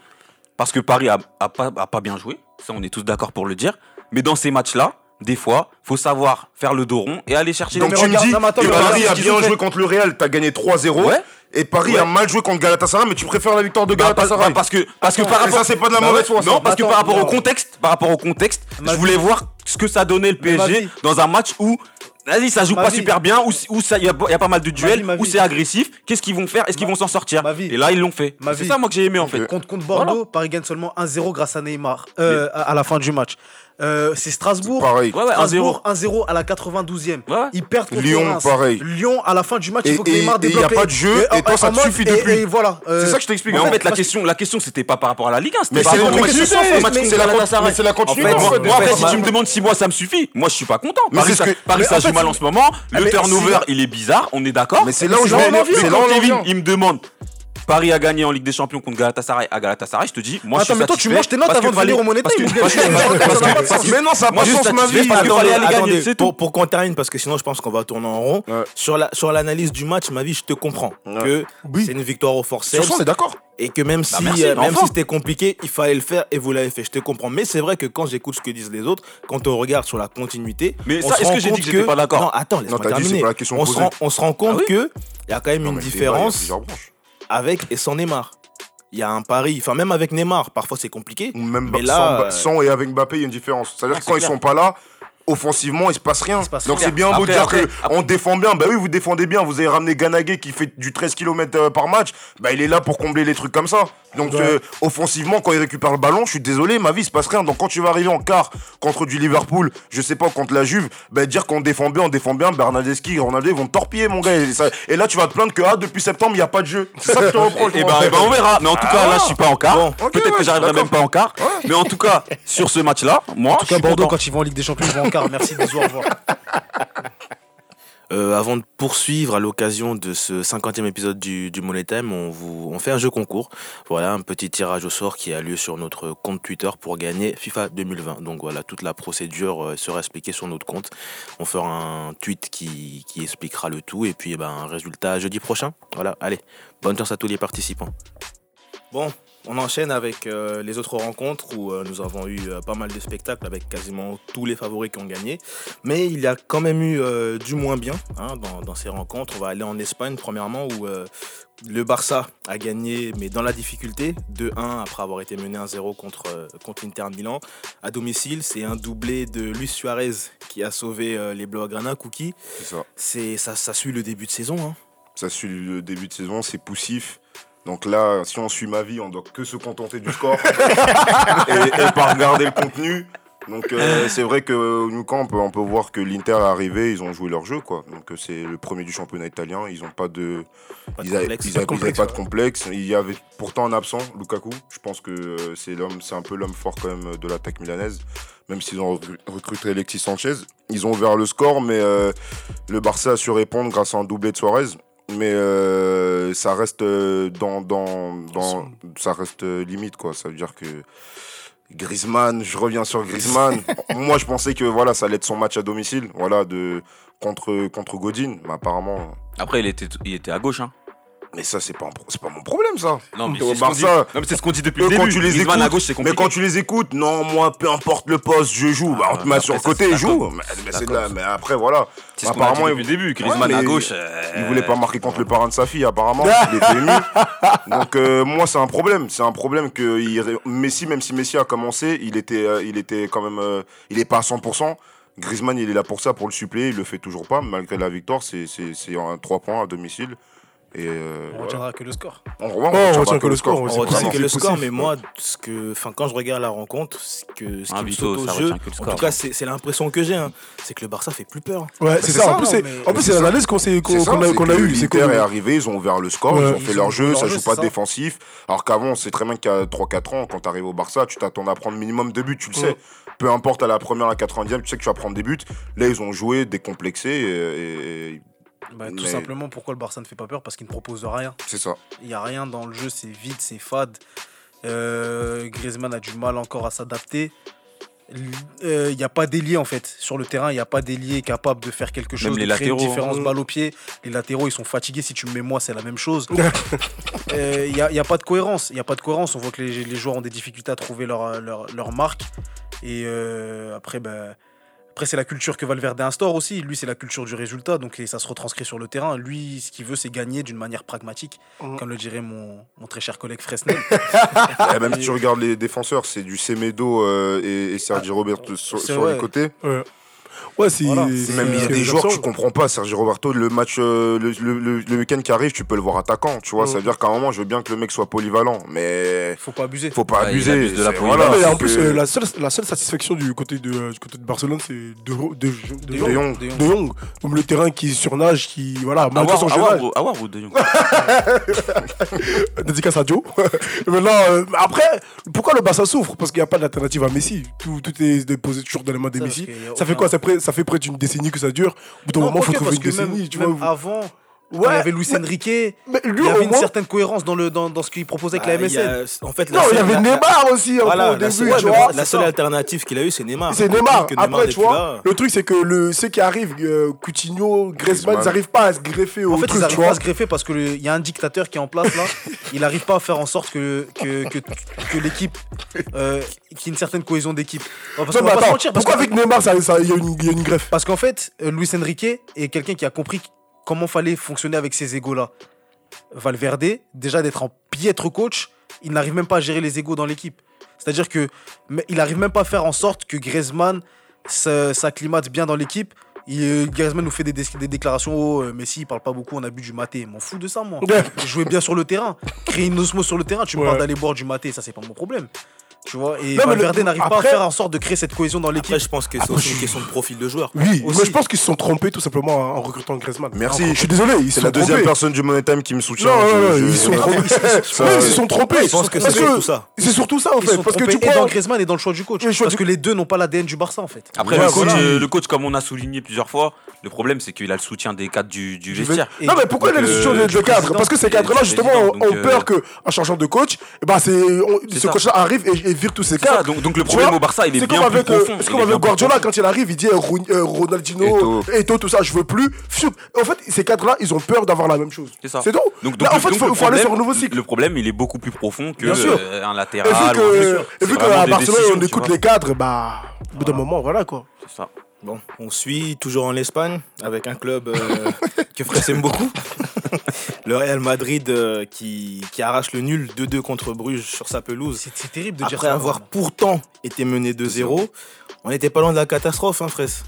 Parce que Paris a, a pas, a pas bien joué. Ça, on est tous d'accord pour le dire. Mais dans ces matchs-là, des fois, faut savoir faire le dos rond et aller chercher Donc tu me dis que Paris a bien joué contre le Real, t'as gagné 3-0. Ouais. Et Paris Ouais. a mal joué contre Galatasaray, mais tu préfères la victoire de Bah, Galatasaray. bah, parce que parce que Attends, par rapport ça, c'est pas de la Bah mauvaise ouais, foi. Non, parce que par rapport au contexte, par rapport au contexte, Ma je voulais vie. voir ce que ça donnait le PSG dans un match où Vas-y, ça joue Ma pas vie. super bien, où où ça, il y, y a pas mal de duels, vie, ma où c'est agressif. Qu'est-ce qu'ils vont faire? Est-ce qu'ils vont s'en sortir? ma vie. Et là, ils l'ont fait. C'est ça, moi, que j'ai aimé, en fait. Contre, contre Bordeaux, Paris gagne seulement 1-0 grâce à Neymar euh, à la fin du match. Euh, c'est Strasbourg. Pareil. Ouais, ouais, 1-0. Strasbourg 1-0 à la 92e. Ouais. Ils perdent contre Lyon, Reims. pareil. Lyon à la fin du match, il Et- faut que et- Neymar et il y a débloque pas les- de jeu, et toi, en ça te suffit et- depuis. Et voilà. euh, C'est ça que je t'explique. Mais en En fait, la question, la question, c'était pas par rapport à la Ligue 1, c'était Mais par c'est rapport contre c'est la continuité, après, si tu me demandes si moi ça me suffit, moi je suis pas content. Paris, ça, que- Paris, mais ça en joue mal en ce moment. Le turnover, il est bizarre, on est d'accord. Mais c'est là où je vais il me demande. Paris a gagné en Ligue des Champions contre Galatasaray à Galatasaray, je te dis, moi je Attends, suis mais toi, tu manges tes notes avant de venir au Money parce que- Time, parce que- parce que- parce que- parce que- parce que- Mais non, ça n'a pas de sens ma vie. parce que Attendez, fallait aller gagner, attendez, c'est pour, qu'on termine, parce que sinon je pense qu'on va tourner en rond. Ouais. Sur la sur l'analyse du match, ma vie, je te comprends Ouais. que Oui. c'est une victoire au Sur forceps ça, on est d'accord. et que même si merci, euh, même enfin. si c'était compliqué, il fallait le faire et vous l'avez fait. Je te comprends. Mais c'est vrai que quand j'écoute ce que disent les autres, quand on regarde sur la continuité, Mais on ça, se est-ce que j'ai dit que j'étais pas d'accord Non, attends, laisse-moi terminer. on, se rend, on se rend compte Ah oui que il y a quand même une différence. Avec et sans Neymar. Il y a un pari, enfin même avec Neymar, parfois c'est compliqué. Même Mais sans, là, euh, sans et avec Mbappé, il y a une différence. C'est-à-dire Ah, que quand ils sont pas là, offensivement, il se passe rien. se passe Donc c'est bien beau de dire après, que après- on défend bien. Bah oui, vous défendez bien. Vous avez ramené Ganagé qui fait du 13 km par match. Bah il est là pour combler les trucs comme ça. Donc Ouais. euh, offensivement, quand il récupère le ballon, je suis désolé, ma vie, il se passe rien. Donc quand tu vas arriver en quart contre du Liverpool, je sais pas, contre la Juve, bah dire qu'on défend bien, on défend bien, Bernardeschi, Ronaldo, ils vont te torpiller, mon gars. Et, ça- et là, tu vas te plaindre que ah, depuis septembre, il n'y a pas de jeu. C'est ça que je te reproche. Et moi. ben, eh ben, on verra. Mais en tout cas, Ah. là, je suis pas en quart. Bon, Peut-être ouais, que j'arriverai même pas en quart. Mais en tout cas, sur ce match-là, moi, En tout cas, Bordeaux, content. quand ils vont en Ligue des Champions, ils vont en quart. Merci, bisous, au revoir. Euh, avant de poursuivre à l'occasion de ce 50e épisode du, du Money Time, on, fait un jeu concours. Voilà, un petit tirage au sort qui a lieu sur notre compte Twitter pour gagner FIFA 2020. Donc voilà, toute la procédure euh, sera expliquée sur notre compte. On fera un tweet qui, qui expliquera le tout et puis eh ben, un résultat jeudi prochain. Voilà, allez, bonne chance à tous les participants. Bon, on enchaîne avec euh, les autres rencontres où euh, nous avons eu euh, pas mal de spectacles avec quasiment tous les favoris qui ont gagné. Mais il y a quand même eu du moins bien hein, dans, dans ces rencontres. On va aller en Espagne premièrement où le Barça a gagné, mais dans la difficulté, 2-1 après avoir été mené 1-0 contre, contre l'Inter Milan. À domicile, c'est un doublé de Luis Suarez qui a sauvé les Blaugrana. Cookie, C'est ça. c'est, ça, ça suit le début de saison. hein. Ça suit le début de saison, c'est poussif. Donc là, si on suit ma vie, on doit que se contenter du score et, et pas regarder le contenu. Donc euh, c'est vrai que nous quand on peut, on peut voir que l'Inter est arrivé, ils ont joué leur jeu quoi. Donc euh, c'est le premier du championnat italien, ils ont pas de Pas de ils avaient, complexe. Pas de ils complexe, pas de ouais. complexe. Il y avait pourtant un absent, Lukaku. Je pense que euh, c'est l'homme, c'est un peu l'homme fort quand même de l'attaque milanaise. Même s'ils ont recru- recruté Alexis Sanchez, ils ont ouvert le score, mais euh, le Barça a su répondre grâce à un doublé de Suarez. Mais euh, ça reste euh, dans, dans, dans ça reste euh, limite quoi. Ça veut dire que Griezmann, je reviens sur Griezmann. Moi, je pensais que voilà, ça allait être son match à domicile, voilà, de contre contre Godin, mais apparemment Après, il était, il était à gauche. Hein. Mais ça, c'est pas, c'est pas mon problème, ça. Non, mais c'est ce qu'on dit- ce depuis le début. quand tu les écoutes, à gauche, c'est mais quand tu les écoutes, non, moi, peu importe le poste, je joue. Bah, on te met sur le côté, ça, joue. Mais, après, voilà. C'est Apparemment, depuis le début. Ouais, Griezmann à mais gauche. Il voulait pas marquer contre le parrain de sa fille, apparemment. il était ému. Donc, euh, moi, c'est un problème. C'est un problème que il Messi, même si Messi a commencé, il était, euh, il était quand même. euh, il est pas à 100%. Griezmann, il est là pour ça, pour le suppléer. Il le fait toujours pas, malgré la victoire. C'est c'est- c'est un 3 points à domicile. Et euh, On voilà. retiendra que le score. on, on retient que le score, On possible, que le score, possible. mais moi, ce que, enfin, quand je regarde la rencontre, ce, que, ce qui me saute au- jeu, en tout cas, c'est l'impression que j'ai, hein, c'est que le Barça fait plus peur. Ouais, c'est ça. En plus, c'est mais- l'analyse qu'on a c'est qu'on que a eu. C'est l'Inter que est arrivé, ils ont ouvert le score, Ouais. ils ont fait Ils leur ont jeu, ça joue pas défensif. Alors qu'avant, c'est très bien qu'à 3-4 ans, quand tu arrives au Barça, tu t'attends à prendre minimum deux buts, tu le sais. Peu importe à la première, à la 90e, tu sais que tu vas prendre des buts. Là, ils ont joué décomplexé et Bah, tout Mais- simplement, pourquoi le Barça ne fait pas peur? Parce qu'il ne propose rien. c'est ça. Il n'y a rien dans le jeu, c'est vide, c'est fade. Euh, Griezmann a du mal encore à s'adapter. Euh, Il n'y a pas d'ailier en fait. Sur le terrain, il n'y a pas d'ailier capable de faire quelque chose, les de créer une latéraux, différence hein. balle au pied. Les latéraux, ils sont fatigués. Si tu me mets moi, c'est la même chose. Euh, Il n'y a, pas de cohérence. Il a pas de cohérence. On voit que les, les joueurs ont des difficultés à trouver leur, leur, leur marque. Et après, ben, après c'est la culture que Valverde instaure aussi. Lui, c'est la culture du résultat. Donc et ça se retranscrit sur le terrain. Lui, ce qu'il veut, c'est gagner d'une manière pragmatique. Mhm. Comme le dirait mon, mon très cher collègue Fresnel. Et même si tu regardes les défenseurs, c'est du Semedo euh, et, et Sergi Roberto sur, les côtés. Ouais, ouais c'est. Voilà. Même il y a des joueurs que tu comprends pas. Sergi Roberto, le match, euh, le, le- le- le week-end qui arrive, tu peux le voir attaquant. Tu vois, Mm. ça veut dire qu'à un moment, je veux bien que le mec soit polyvalent, mais Faut pas abuser. faut pas Ouais, il abuser. abuse de la. Non, mais en plus, que- euh, la, seule, la seule satisfaction du côté de, euh, du côté de Barcelone, c'est de, de, de, de, De De Jong. De Jong. de Jong. Comme le terrain qui surnage, qui. Voilà, malgré son âge. Awar ou- De Jong Dédicace à Joe. Maintenant, euh, après, pourquoi le Barça souffre? Parce qu'il n'y a pas d'alternative à Messi. Tout, tout est déposé toujours dans les mains de Messi. Ça fait quoi? Ça, ça fait près d'une décennie que ça dure. Au bout d'un moment, il faut trouver une décennie. tu vois. avant, Ouais, il y avait Luis mais- Enrique. Mais lui, Il y avait une moins- certaine cohérence dans, le, dans, dans ce qu'il proposait avec Ah, la a- MSN. En fait, la Non, il y avait la- Neymar aussi Voilà, au la début, seule, tu ouais, vois. la seule alternative qu'il a eu, c'est Neymar. C'est Neymar. Que Après, tu vois, là. le truc, c'est que le, ceux qui arrivent, euh, Coutinho, Griezmann, ils n'arrivent pas à se greffer au En fait, truc, ils n'arrivent pas à se greffer parce qu'il y a un dictateur qui est en place là. il n'arrive pas à faire en sorte que, que, que, que l'équipe, euh, qu'il y ait une certaine cohésion d'équipe. Pourquoi avec Neymar, ça- ça- il y, a une- il y a une greffe? Parce qu'en fait, euh, Luis Enrique est quelqu'un qui a compris comment fallait fonctionner avec ces égos-là. Valverde, déjà d'être en piètre coach, il n'arrive même pas à gérer les égos dans l'équipe. C'est-à-dire que mais il n'arrive même pas à faire en sorte que Griezmann s'acclimate bien dans l'équipe. Euh, Griezmann nous fait des, dé- des déclarations Oh, euh, Messi, il parle pas beaucoup, on a bu du maté. M'en fous de ça, moi. Jouer bien sur le terrain, créer une osmose sur le terrain. Tu me Ouais. parles d'aller boire du maté, ça, c'est pas mon problème. Tu vois, et le- Valverde n'arrive pas à après- faire en sorte de créer cette cohésion dans l'équipe. Après, je pense que c'est aussi une question de profil de joueur. Oui, moi je pense qu'ils se sont trompés tout simplement en recrutant Griezmann. Merci. Je suis désolé, C'est la deuxième personne du Money Time qui me soutient. Non, non, ils se sont trompés. Ça, Ouais, ils euh, se sont trompés. Je pense que c'est surtout ça. C'est surtout ça en fait. Parce que tu et dans prends. Griezmann et dans le choix du coach. Le parce que les deux n'ont pas l'ADN du Barça en fait. Après, le, coach, euh, le coach, comme on a souligné plusieurs fois, le problème, c'est qu'il a le soutien des cadres du, vestiaire. Non, mais pourquoi il a les euh, soutien des du deux cadres? Parce que ces cadres-là, justement, ont ont peur euh, qu'en changeant de coach, eh ben, ce coach-là arrive et vire tous ces cadres. donc, donc le problème au Barça, il est, bien plus avec, euh, profond. c'est comme avec Guardiola profond. quand il arrive, il dit euh, euh, Ronaldinho. Eto, tout ça, je veux plus. En fait, ces cadres-là, ils ont peur d'avoir la même chose. C'est ça. C'est. Donc, Là, donc, en fait, il faut, le faut aller sur un nouveau cycle. Le problème, il est beaucoup plus profond que un latéral. et vu qu'à Barcelone, on écoute les cadres, bah, au bout d'un moment, voilà quoi. C'est ça. Bon, on suit toujours en Espagne avec un club euh, que Fred aime beaucoup. le Real Madrid euh, qui, qui arrache le nul 2-2 contre Bruges sur sa pelouse. C'est terrible de dire Après ça. avoir pourtant été mené 2-0, on n'était pas loin de la catastrophe, hein, Fraisse.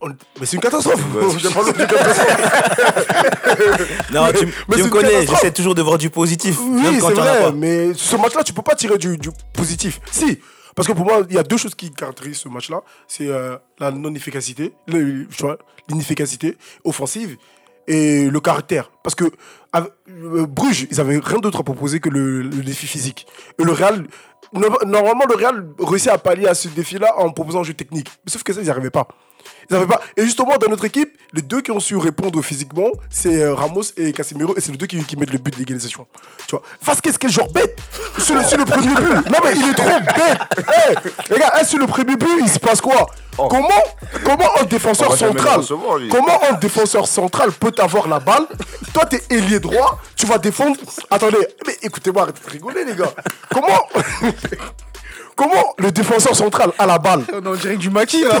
On- Mais c'est une catastrophe. Non, tu, mais tu me connais, j'essaie toujours de voir du positif. même Oui, quand c'est vrai, mais ce match-là, tu peux pas tirer du, du positif. Si, parce que pour moi, il y a deux choses qui caractérisent ce match-là. C'est euh, la non-efficacité, l'inefficacité offensive et le caractère. Parce que euh, Bruges, ils avaient rien d'autre à proposer que le, le défi physique. Et le Real, no- normalement, le Real réussit à pallier à ce défi-là en proposant un jeu technique. Sauf que ça, ils n'y arrivaient pas. Ils pas. Et justement, dans notre équipe, les deux qui ont su répondre physiquement, c'est euh, Ramos et Casemiro, et c'est les deux qui, qui mettent le but de l'égalisation. Tu vois. Qu'est le genre bête sur le, sur le premier but. Non, mais il est trop bête. Hey, les gars, hey, sur le premier but, il se passe quoi? Comment, comment un défenseur central, recevoir, comment un défenseur central peut avoir la balle, Toi, t'es ailier droit, tu vas défendre. Attendez, mais écoutez-moi, arrêtez de rigoler, les gars. Comment? Comment le défenseur central à la balle On dirait du maquis là.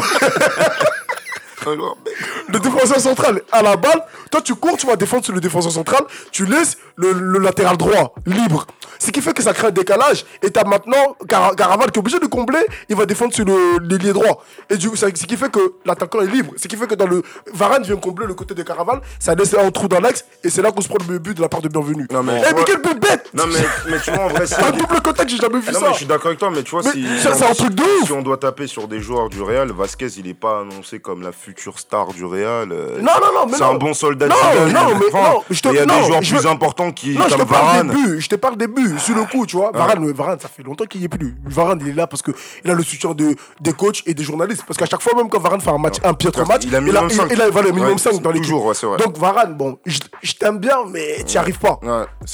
Le défenseur central à la balle, toi tu cours, tu vas défendre sur le défenseur central, tu laisses le, le latéral droit libre. Ce qui fait que ça crée un décalage. Et t'as maintenant Car- Caraval qui est obligé de combler, il va défendre sur le l'ailier droit. Et du coup, ce qui fait que l'attaquant est libre. Ce qui fait que dans le. Varane vient combler le côté de Caraval, ça laisse un trou dans l'axe, et c'est là qu'on se prend le but de la part de Bienvenu. Non, mais- Eh, mais quel but bête Non, mais, mais tu vois, en vrai, c'est. Un double contact, j'ai jamais vu Non, ça mais je suis d'accord avec toi, mais tu vois, Mais si, ça, si c'est on- un truc de ouf si on doit taper sur des joueurs du Real, Vasquez, il est pas annoncé comme la future star du Real. euh, Non, non, non, mais C'est non. un bon soldat. Non, Zidane, non, mais non, je te- Il y a non, des joueurs plus veux- importants qui, Non, je te comme parle Varane. des buts, je te parle des buts, sur le coup, tu vois. Varane, Varane, ça fait longtemps qu'il n'y est plus. Varane, il est là parce qu'il a le soutien de, des coachs et des journalistes. Parce qu'à chaque fois, même quand Varane fait un match, un piètre match, Il a il a, minimum il, cinq. il a voilà, minimum Ouais, 5 dans ouais, c'est vrai. Donc Varane, bon, je, je t'aime bien, mais tu n'y arrives pas. Tu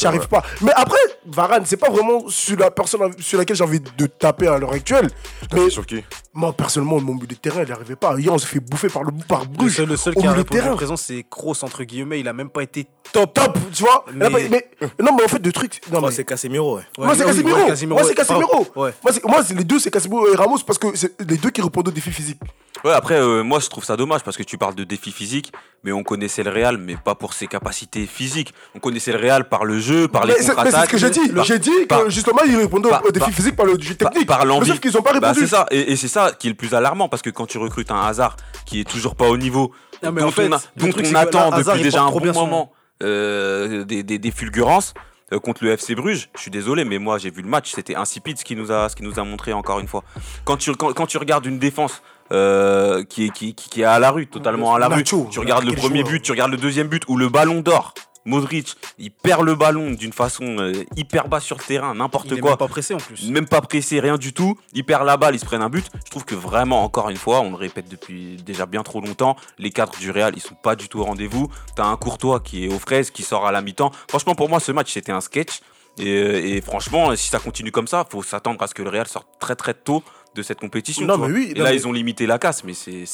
n'y arrives pas. Mais après, Varane, c'est pas vraiment sur la personne sur laquelle j'ai envie de taper à l'heure actuelle. Mais Sur qui? moi, personnellement, mon milieu de terrain, il n'y arrivait pas. Hier, on s'est fait bouffer par, le, par Le Bruges. seul, le seul qui a répondu terrain. présent, c'est Kroos, entre guillemets. Il a même pas été Top, top, tu vois. Mais- mais- non, mais en fait, le truc. Non, Moi, mais- c'est Casemiro, ouais. Ouais, moi, c'est Casemiro. Moi, c'est. Casemiro. Ouais. Moi, c'est- les deux, c'est Casemiro et Ramos parce que c'est les deux qui répondent aux défis physiques. Ouais, après, euh, moi, je trouve ça dommage parce que tu parles de défis physiques, mais on connaissait le Real, mais pas pour ses capacités physiques. On connaissait le Real par le jeu, par les Mais c'est mais c'est contre-attaques. ce que j'ai dit. J'ai dit par- que justement, ils répondaient par- aux défis par- physiques par le jeu technique. par l'envie. Qu'ils n'ont pas Bah, répondu. c'est ça, et, et c'est ça qui est le plus alarmant parce que quand tu recrutes un hasard qui est toujours pas au niveau, Non, mais dont en fait, on, a- le dont truc, on c'est que attend là, depuis déjà un bon moment euh, des, des, des fulgurances euh, contre le FC Bruges. Je suis désolé, mais moi j'ai vu le match, c'était insipide ce qui nous a, ce qui nous a montré encore une fois. Quand tu, quand, quand tu regardes une défense euh, qui, est, qui, qui, qui est à la rue, totalement à la rue, tu regardes le premier but, tu regardes le deuxième but où le ballon d'or. Modric, il perd le ballon d'une façon euh, hyper basse sur le terrain, n'importe Il quoi même pas pressé en plus. même pas pressé, rien du tout. Ils perdent la balle, ils se prennent un but. Je trouve que vraiment, encore une fois, on le répète depuis déjà bien trop longtemps, les cadres du Real, ils sont pas du tout au rendez-vous. T'as un Courtois qui est aux fraises, qui sort à la mi-temps. Franchement, pour moi, ce match, c'était un sketch. Et, euh, et franchement, si ça continue comme ça, faut s'attendre à ce que le Real sorte très très tôt de cette compétition. Non, tu mais vois. oui, et non, là, mais- ils ont limité la casse, mais c'est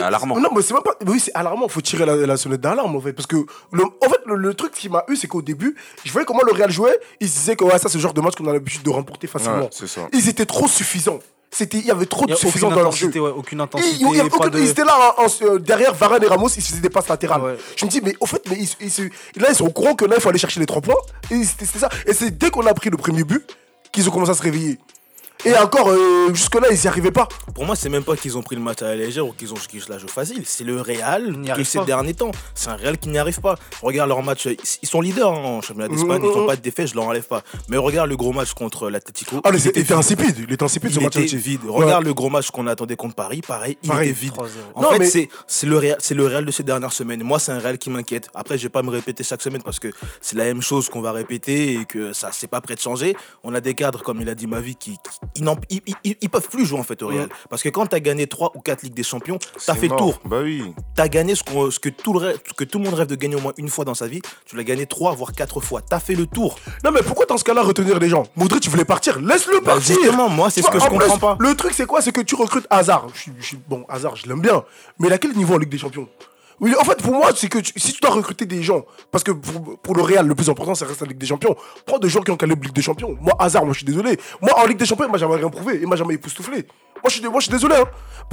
alarmant. Non, mais c'est même pas. Oui, c'est alarmant. Faut tirer la, la sonnette d'alarme, en fait. Parce que, le, en fait, le, le truc qui m'a eu, c'est qu'au début, je voyais comment le Real jouait. Ils se disaient que ouais, ça, c'est le genre de match qu'on a l'habitude de remporter facilement. Ouais, c'est ça. Ils étaient trop suffisants. C'était, il y avait trop de aucune dans leur jeu. ouais, aucune intensité. il y avait pas aucun- de- Ils étaient là en- en- euh, derrière Varane et Ramos, ils se faisaient des passes latérales. Ouais. Je me dis, mais au fait, mais ils, ils se- là, ils sont au courant que là, il faut aller chercher les trois points. Et c'était ça. Et c'est dès qu'on a pris le premier but qu'ils ont commencé à se réveiller. Et encore, euh, jusque-là, ils n'y arrivaient pas. Pour moi, c'est même pas qu'ils ont pris le match à la légère ou qu'ils ont qu'ils la jouent facile. C'est le Real de ces pas. derniers temps. C'est un Real qui n'y arrive pas. Regarde leur match. Ils ils sont leaders hein, en championnat d'Espagne. Ils font pas de défaite, je leur enlève pas. Mais regarde le gros match contre l'Atletico. Ah, mais il était insipide. Il était insipide ce Il match était vide. Ouais. Regarde le gros match qu'on attendait contre Paris. Pareil, il Pareil. était vide. 3-0. En Non, fait, mais- c'est c'est le, Real- c'est le Real de ces dernières semaines. Moi, c'est un Real qui m'inquiète. Après, je vais pas me répéter chaque semaine parce que c'est la même chose qu'on va répéter et que ça, c'est pas prêt de changer. On a des cadres, comme il a dit Mavi, qui, qui ils, ils, ils- ils peuvent plus jouer en fait au Real. Parce que quand tu as gagné 3 ou 4 Ligues des Champions, tu as fait mort. le tour. Bah oui. Tu as gagné ce, que, tout le, rêve- que tout le monde rêve de gagner au moins une fois dans sa vie. Tu l'as gagné 3 voire 4 fois. Tu as fait le tour. Non, mais pourquoi dans ce cas-là retenir les gens? Modric, tu voulais partir, laisse-le Bah, partir. justement, moi, c'est ce que je en comprends plus, pas. Le truc, c'est quoi? C'est que tu recrutes Hazard. Je je bon, Hazard, je l'aime bien. Mais à quel niveau en Ligue des Champions? Oui, en fait, pour moi, c'est que si tu dois recruter des gens, parce que pour, pour le Real, le plus important, c'est rester en Ligue des Champions. Prends des gens qui ont calibre Ligue des Champions. Moi, Hazard, moi, je suis désolé. Moi, en Ligue des Champions, il m'a jamais rien prouvé. Il m'a jamais époustouflé. Moi, je moi, je suis désolé. Hein.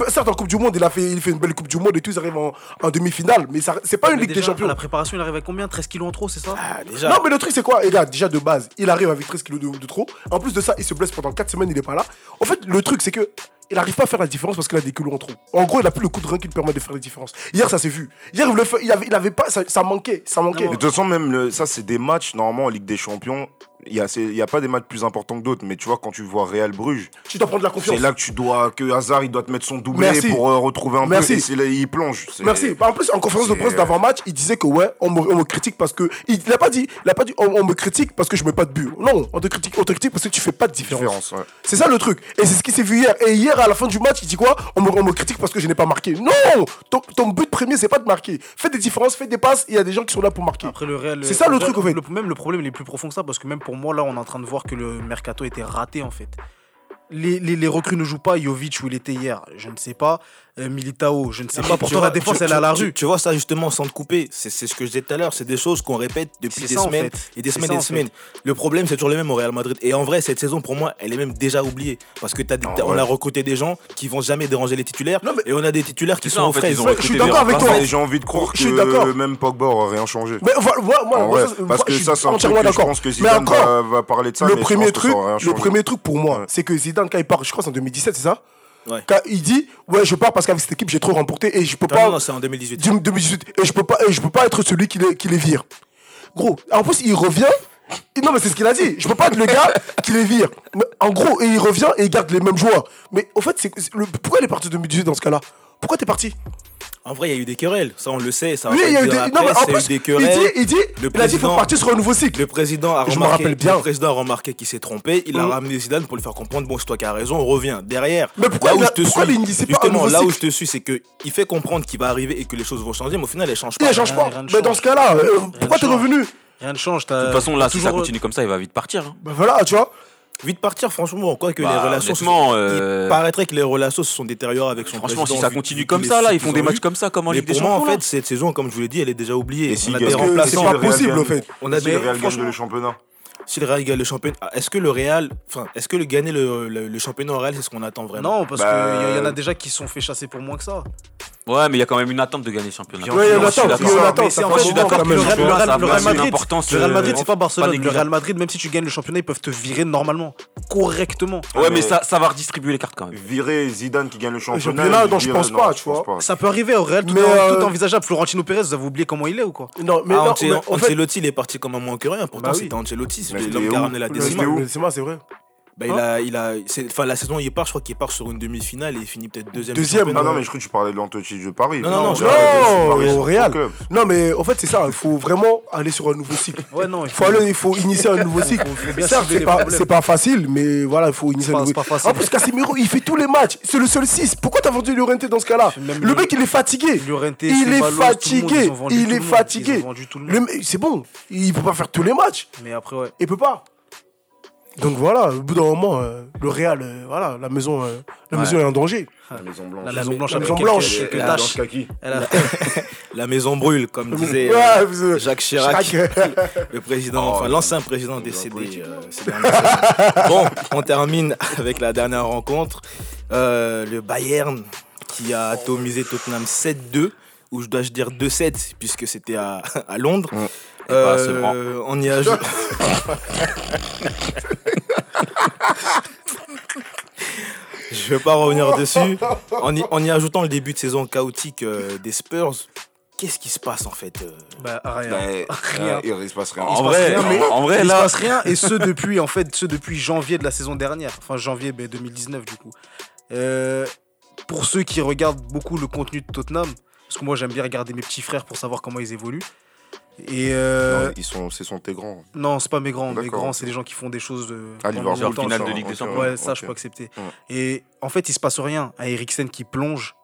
Certes, en Coupe du Monde, il a fait, il fait une belle Coupe du Monde et tout, ils arrivent en, en demi-finale. Mais c'est pas une Ligue déjà, des Champions. La préparation, il arrive à combien? 13 kilos en trop, c'est ça? Ah, déjà. Non, mais le truc, c'est quoi? Les gars, déjà de base, il arrive avec 13 kilos de, de trop. En plus de ça, il se blesse pendant 4 semaines, il est pas là. En fait, le truc, c'est que. Il n'arrive pas à faire la différence parce qu'il a des kilos en trop. En gros, il a plus le coup de rein qui lui permet de faire la différence. Hier, ça s'est vu. Hier, il, avait, il avait pas, ça, ça manquait, ça manquait. De toute façon, même le- ça, c'est des matchs, normalement, en Ligue des Champions. Il n'y a, c'est- il y a pas des matchs plus importants que d'autres, mais tu vois, quand tu vois Real Bruges, Tu dois prendre de la confiance. c'est là que tu dois, que Hazard, il doit te mettre son doublé Merci. pour euh, retrouver un Merci. peu. Là, il plonge. Merci. Bah, En plus, en conférence de presse d'avant-match, il disait que ouais, on me, on me critique parce que. Il n'a pas dit, il a pas dit on, on me critique parce que je mets pas de but. Non, on te critique, on te critique parce que tu fais pas de différence. Différence, ouais. C'est ça le truc. Et c'est ce qui s'est vu hier. Et hier, à la fin du match, il dit quoi? On me, on me critique parce que je n'ai pas marqué. Non ton, ton but premier, c'est pas de marquer. Fais des différences, fais des passes. Il y a des gens qui sont là pour marquer. Après le Real. C'est ça, le truc, au fait. le- même le problème, il est plus profond que ça parce que même pour moi, là, on est en train de voir que le mercato était raté en fait. Les, recrues ne jouent pas. Jovic où il était hier, je ne sais pas. Euh, Militao, je ne sais Mais pas. Pourtant, vois, la défense, tu- elle est à la tu- rue. Tu vois ça justement sans te couper, c'est c'est ce que je disais tout à l'heure, c'est des choses qu'on répète depuis des ça, en semaines fait. et des semaines ça, et des fait. semaines. Le problème c'est toujours le même au Real Madrid. Et en vrai cette saison pour moi elle est même déjà oubliée parce que Ah, on ouais. a recruté des gens qui vont jamais déranger les titulaires Non, mais- et on a des titulaires qui sont en aux fait, je suis d'accord avec toi. j'ai envie de croire Je suis d'accord. que même Pogba aura rien changé. Parce que je suis ça, c'est un truc je d'accord. pense que Zidane va, parler de ça. le premier truc, pour moi, c'est que Zidane quand il part, je crois en 2017, c'est ça? Ouais. Quand il dit ouais, je pars parce qu'avec cette équipe j'ai trop remporté et je peux Non, pas non, non, c'est en 2018. du- 2018 et je peux pas et je peux pas être celui qui les, qui les vire. Gros, en plus il revient. Non mais c'est ce qu'il a dit. Je peux pas être le gars qui les vire. Mais en gros, et il revient et il garde les mêmes joueurs. Mais au fait, c'est c'est- le- pourquoi il est parti en 2018 dans ce cas-là? Pourquoi t'es parti? En vrai, il y a eu des querelles, ça on le sait, ça va Oui, pas il y a eu des. Non mais en il a eu plus, des il querelles. dit, il dit, Le il a dit qu'il faut partir sur un nouveau cycle. Le président a Je me remarqué, rappelle bien. le président a remarqué qu'il s'est trompé, il a Mhm. ramené Zidane pour lui faire comprendre bon c'est toi qui as raison, on revient derrière. Mais pourquoi là il où a- je te pourquoi suis, il justement là où je te suis, c'est que il fait comprendre qu'il va arriver et que les choses vont changer, mais au final elles changent Il pas. ne change pas. Mais dans ce cas-là, euh, pourquoi t'es revenu Rien ne change. De toute façon, là, si ça continue comme ça, il va vite partir. Ben voilà, tu vois. Vite partir, franchement, quoi que Bah, les relations. se- honnêtement, Il euh, paraît que les relations se sont détériorées avec son Franchement, si ça continue comme ça, là, ils font des matchs comme ça, comme en Ligue des pour moi, en Champions. fait, cette saison, comme je vous l'ai dit, elle est déjà oubliée. Et si On a gagne- des Parce que remplaçants. c'est pas le Real possible, gagne- au fait. On a des le championnat. si le Real gagne le championnat, est-ce que le Real, enfin, est-ce que le gagner le, le- le championnat au Real, c'est ce qu'on attend vraiment? Non, parce Bah, qu'il y, en a déjà qui se sont fait chasser pour moins que ça. Ouais, mais il y a quand même une attente de gagner le championnat. Ouais, il y a une je suis attente, il y a une je suis d'accord que le Real, Madrid, importance, le Real euh, Madrid, c'est pas Barcelone. le Real. Madrid, même si tu gagnes le championnat, ils peuvent te virer normalement, correctement. Ouais, mais ça, ça va redistribuer les cartes quand même. Virer Zidane qui gagne le championnat. championnat, il non, je pense pas, tu vois. Ça peut arriver au Real, tout, Mais, est- euh, tout envisageable. Florentino Pérez, vous avez oublié comment il est ou quoi? Non, mais Ah, Ancelotti, il est parti comme un moins que rien. Pourtant, Bah oui. c'était Ancelotti, c'est Mais l'homme c'était qui a ramené la c'était moi, c'est vrai. Bah, il a, il a, c'est- enfin, la saison, il part, je crois qu'il part sur une demi-finale et il finit peut-être deuxième. Deuxième. Non, non, mais je crois que tu parlais de l'Antochi de Paris. Non, non, non, je- Paris, au Real. Non, mais en fait, c'est ça. Il faut vraiment aller sur un nouveau cycle. Ouais, non, il faut, aller, il faut initier un nouveau cycle. Certes, c'est pas, problèmes. c'est pas facile, mais voilà, il faut initier un nouveau facile. En plus, Casemiro, il fait tous les matchs. C'est le seul 6. Pourquoi t'as vendu Llorente dans ce cas-là Le mec, il est fatigué. Llorente, Il est fatigué. Il est fatigué. C'est bon. Il peut pas faire tous les matchs. Mais après, ouais. Il peut pas. Donc voilà, au bout d'un moment, euh, le Real, euh, voilà, la maison, euh, la Ouais. maison est en danger. La Maison Blanche. La Maison Blanche la Maison quelques- Blanche. quelques La. Blanche Kaki. Elle a- La maison brûle, comme disait Ouais, euh, vous, euh, Jacques Chirac, Chirac. le président, Oh, enfin ouais. l'ancien président décédé euh, ces dernières semaines. Bon, on termine avec la dernière rencontre. Euh, le Bayern qui a atomisé Tottenham 7-2, ou je dois dire 2-7, puisque c'était à, à Londres. Et pas seulement. on y ajoute. Je vais pas revenir dessus. En y, en y ajoutant le début de saison chaotique euh, des Spurs, qu'est-ce qui se passe en fait euh Bah, rien. Bah, Rien. euh, Il se passe rien. Il se En passe vrai, rien, mais en vrai, il là- se passe rien et ce depuis en fait ce depuis janvier de la saison dernière enfin janvier ben, 2019 du coup Euh, pour ceux qui regardent beaucoup le contenu de Tottenham parce que moi j'aime bien regarder mes petits frères pour savoir comment ils évoluent et euh, Non, Ils sont, c'est son tes grands. non c'est pas mes grands. Mes grands c'est les gens qui font des choses de Ah, dans Liverpool, finale de Ligue des Champions. ouais ça je peux accepter. Ouais. et en fait il se passe rien. À Eriksen qui plonge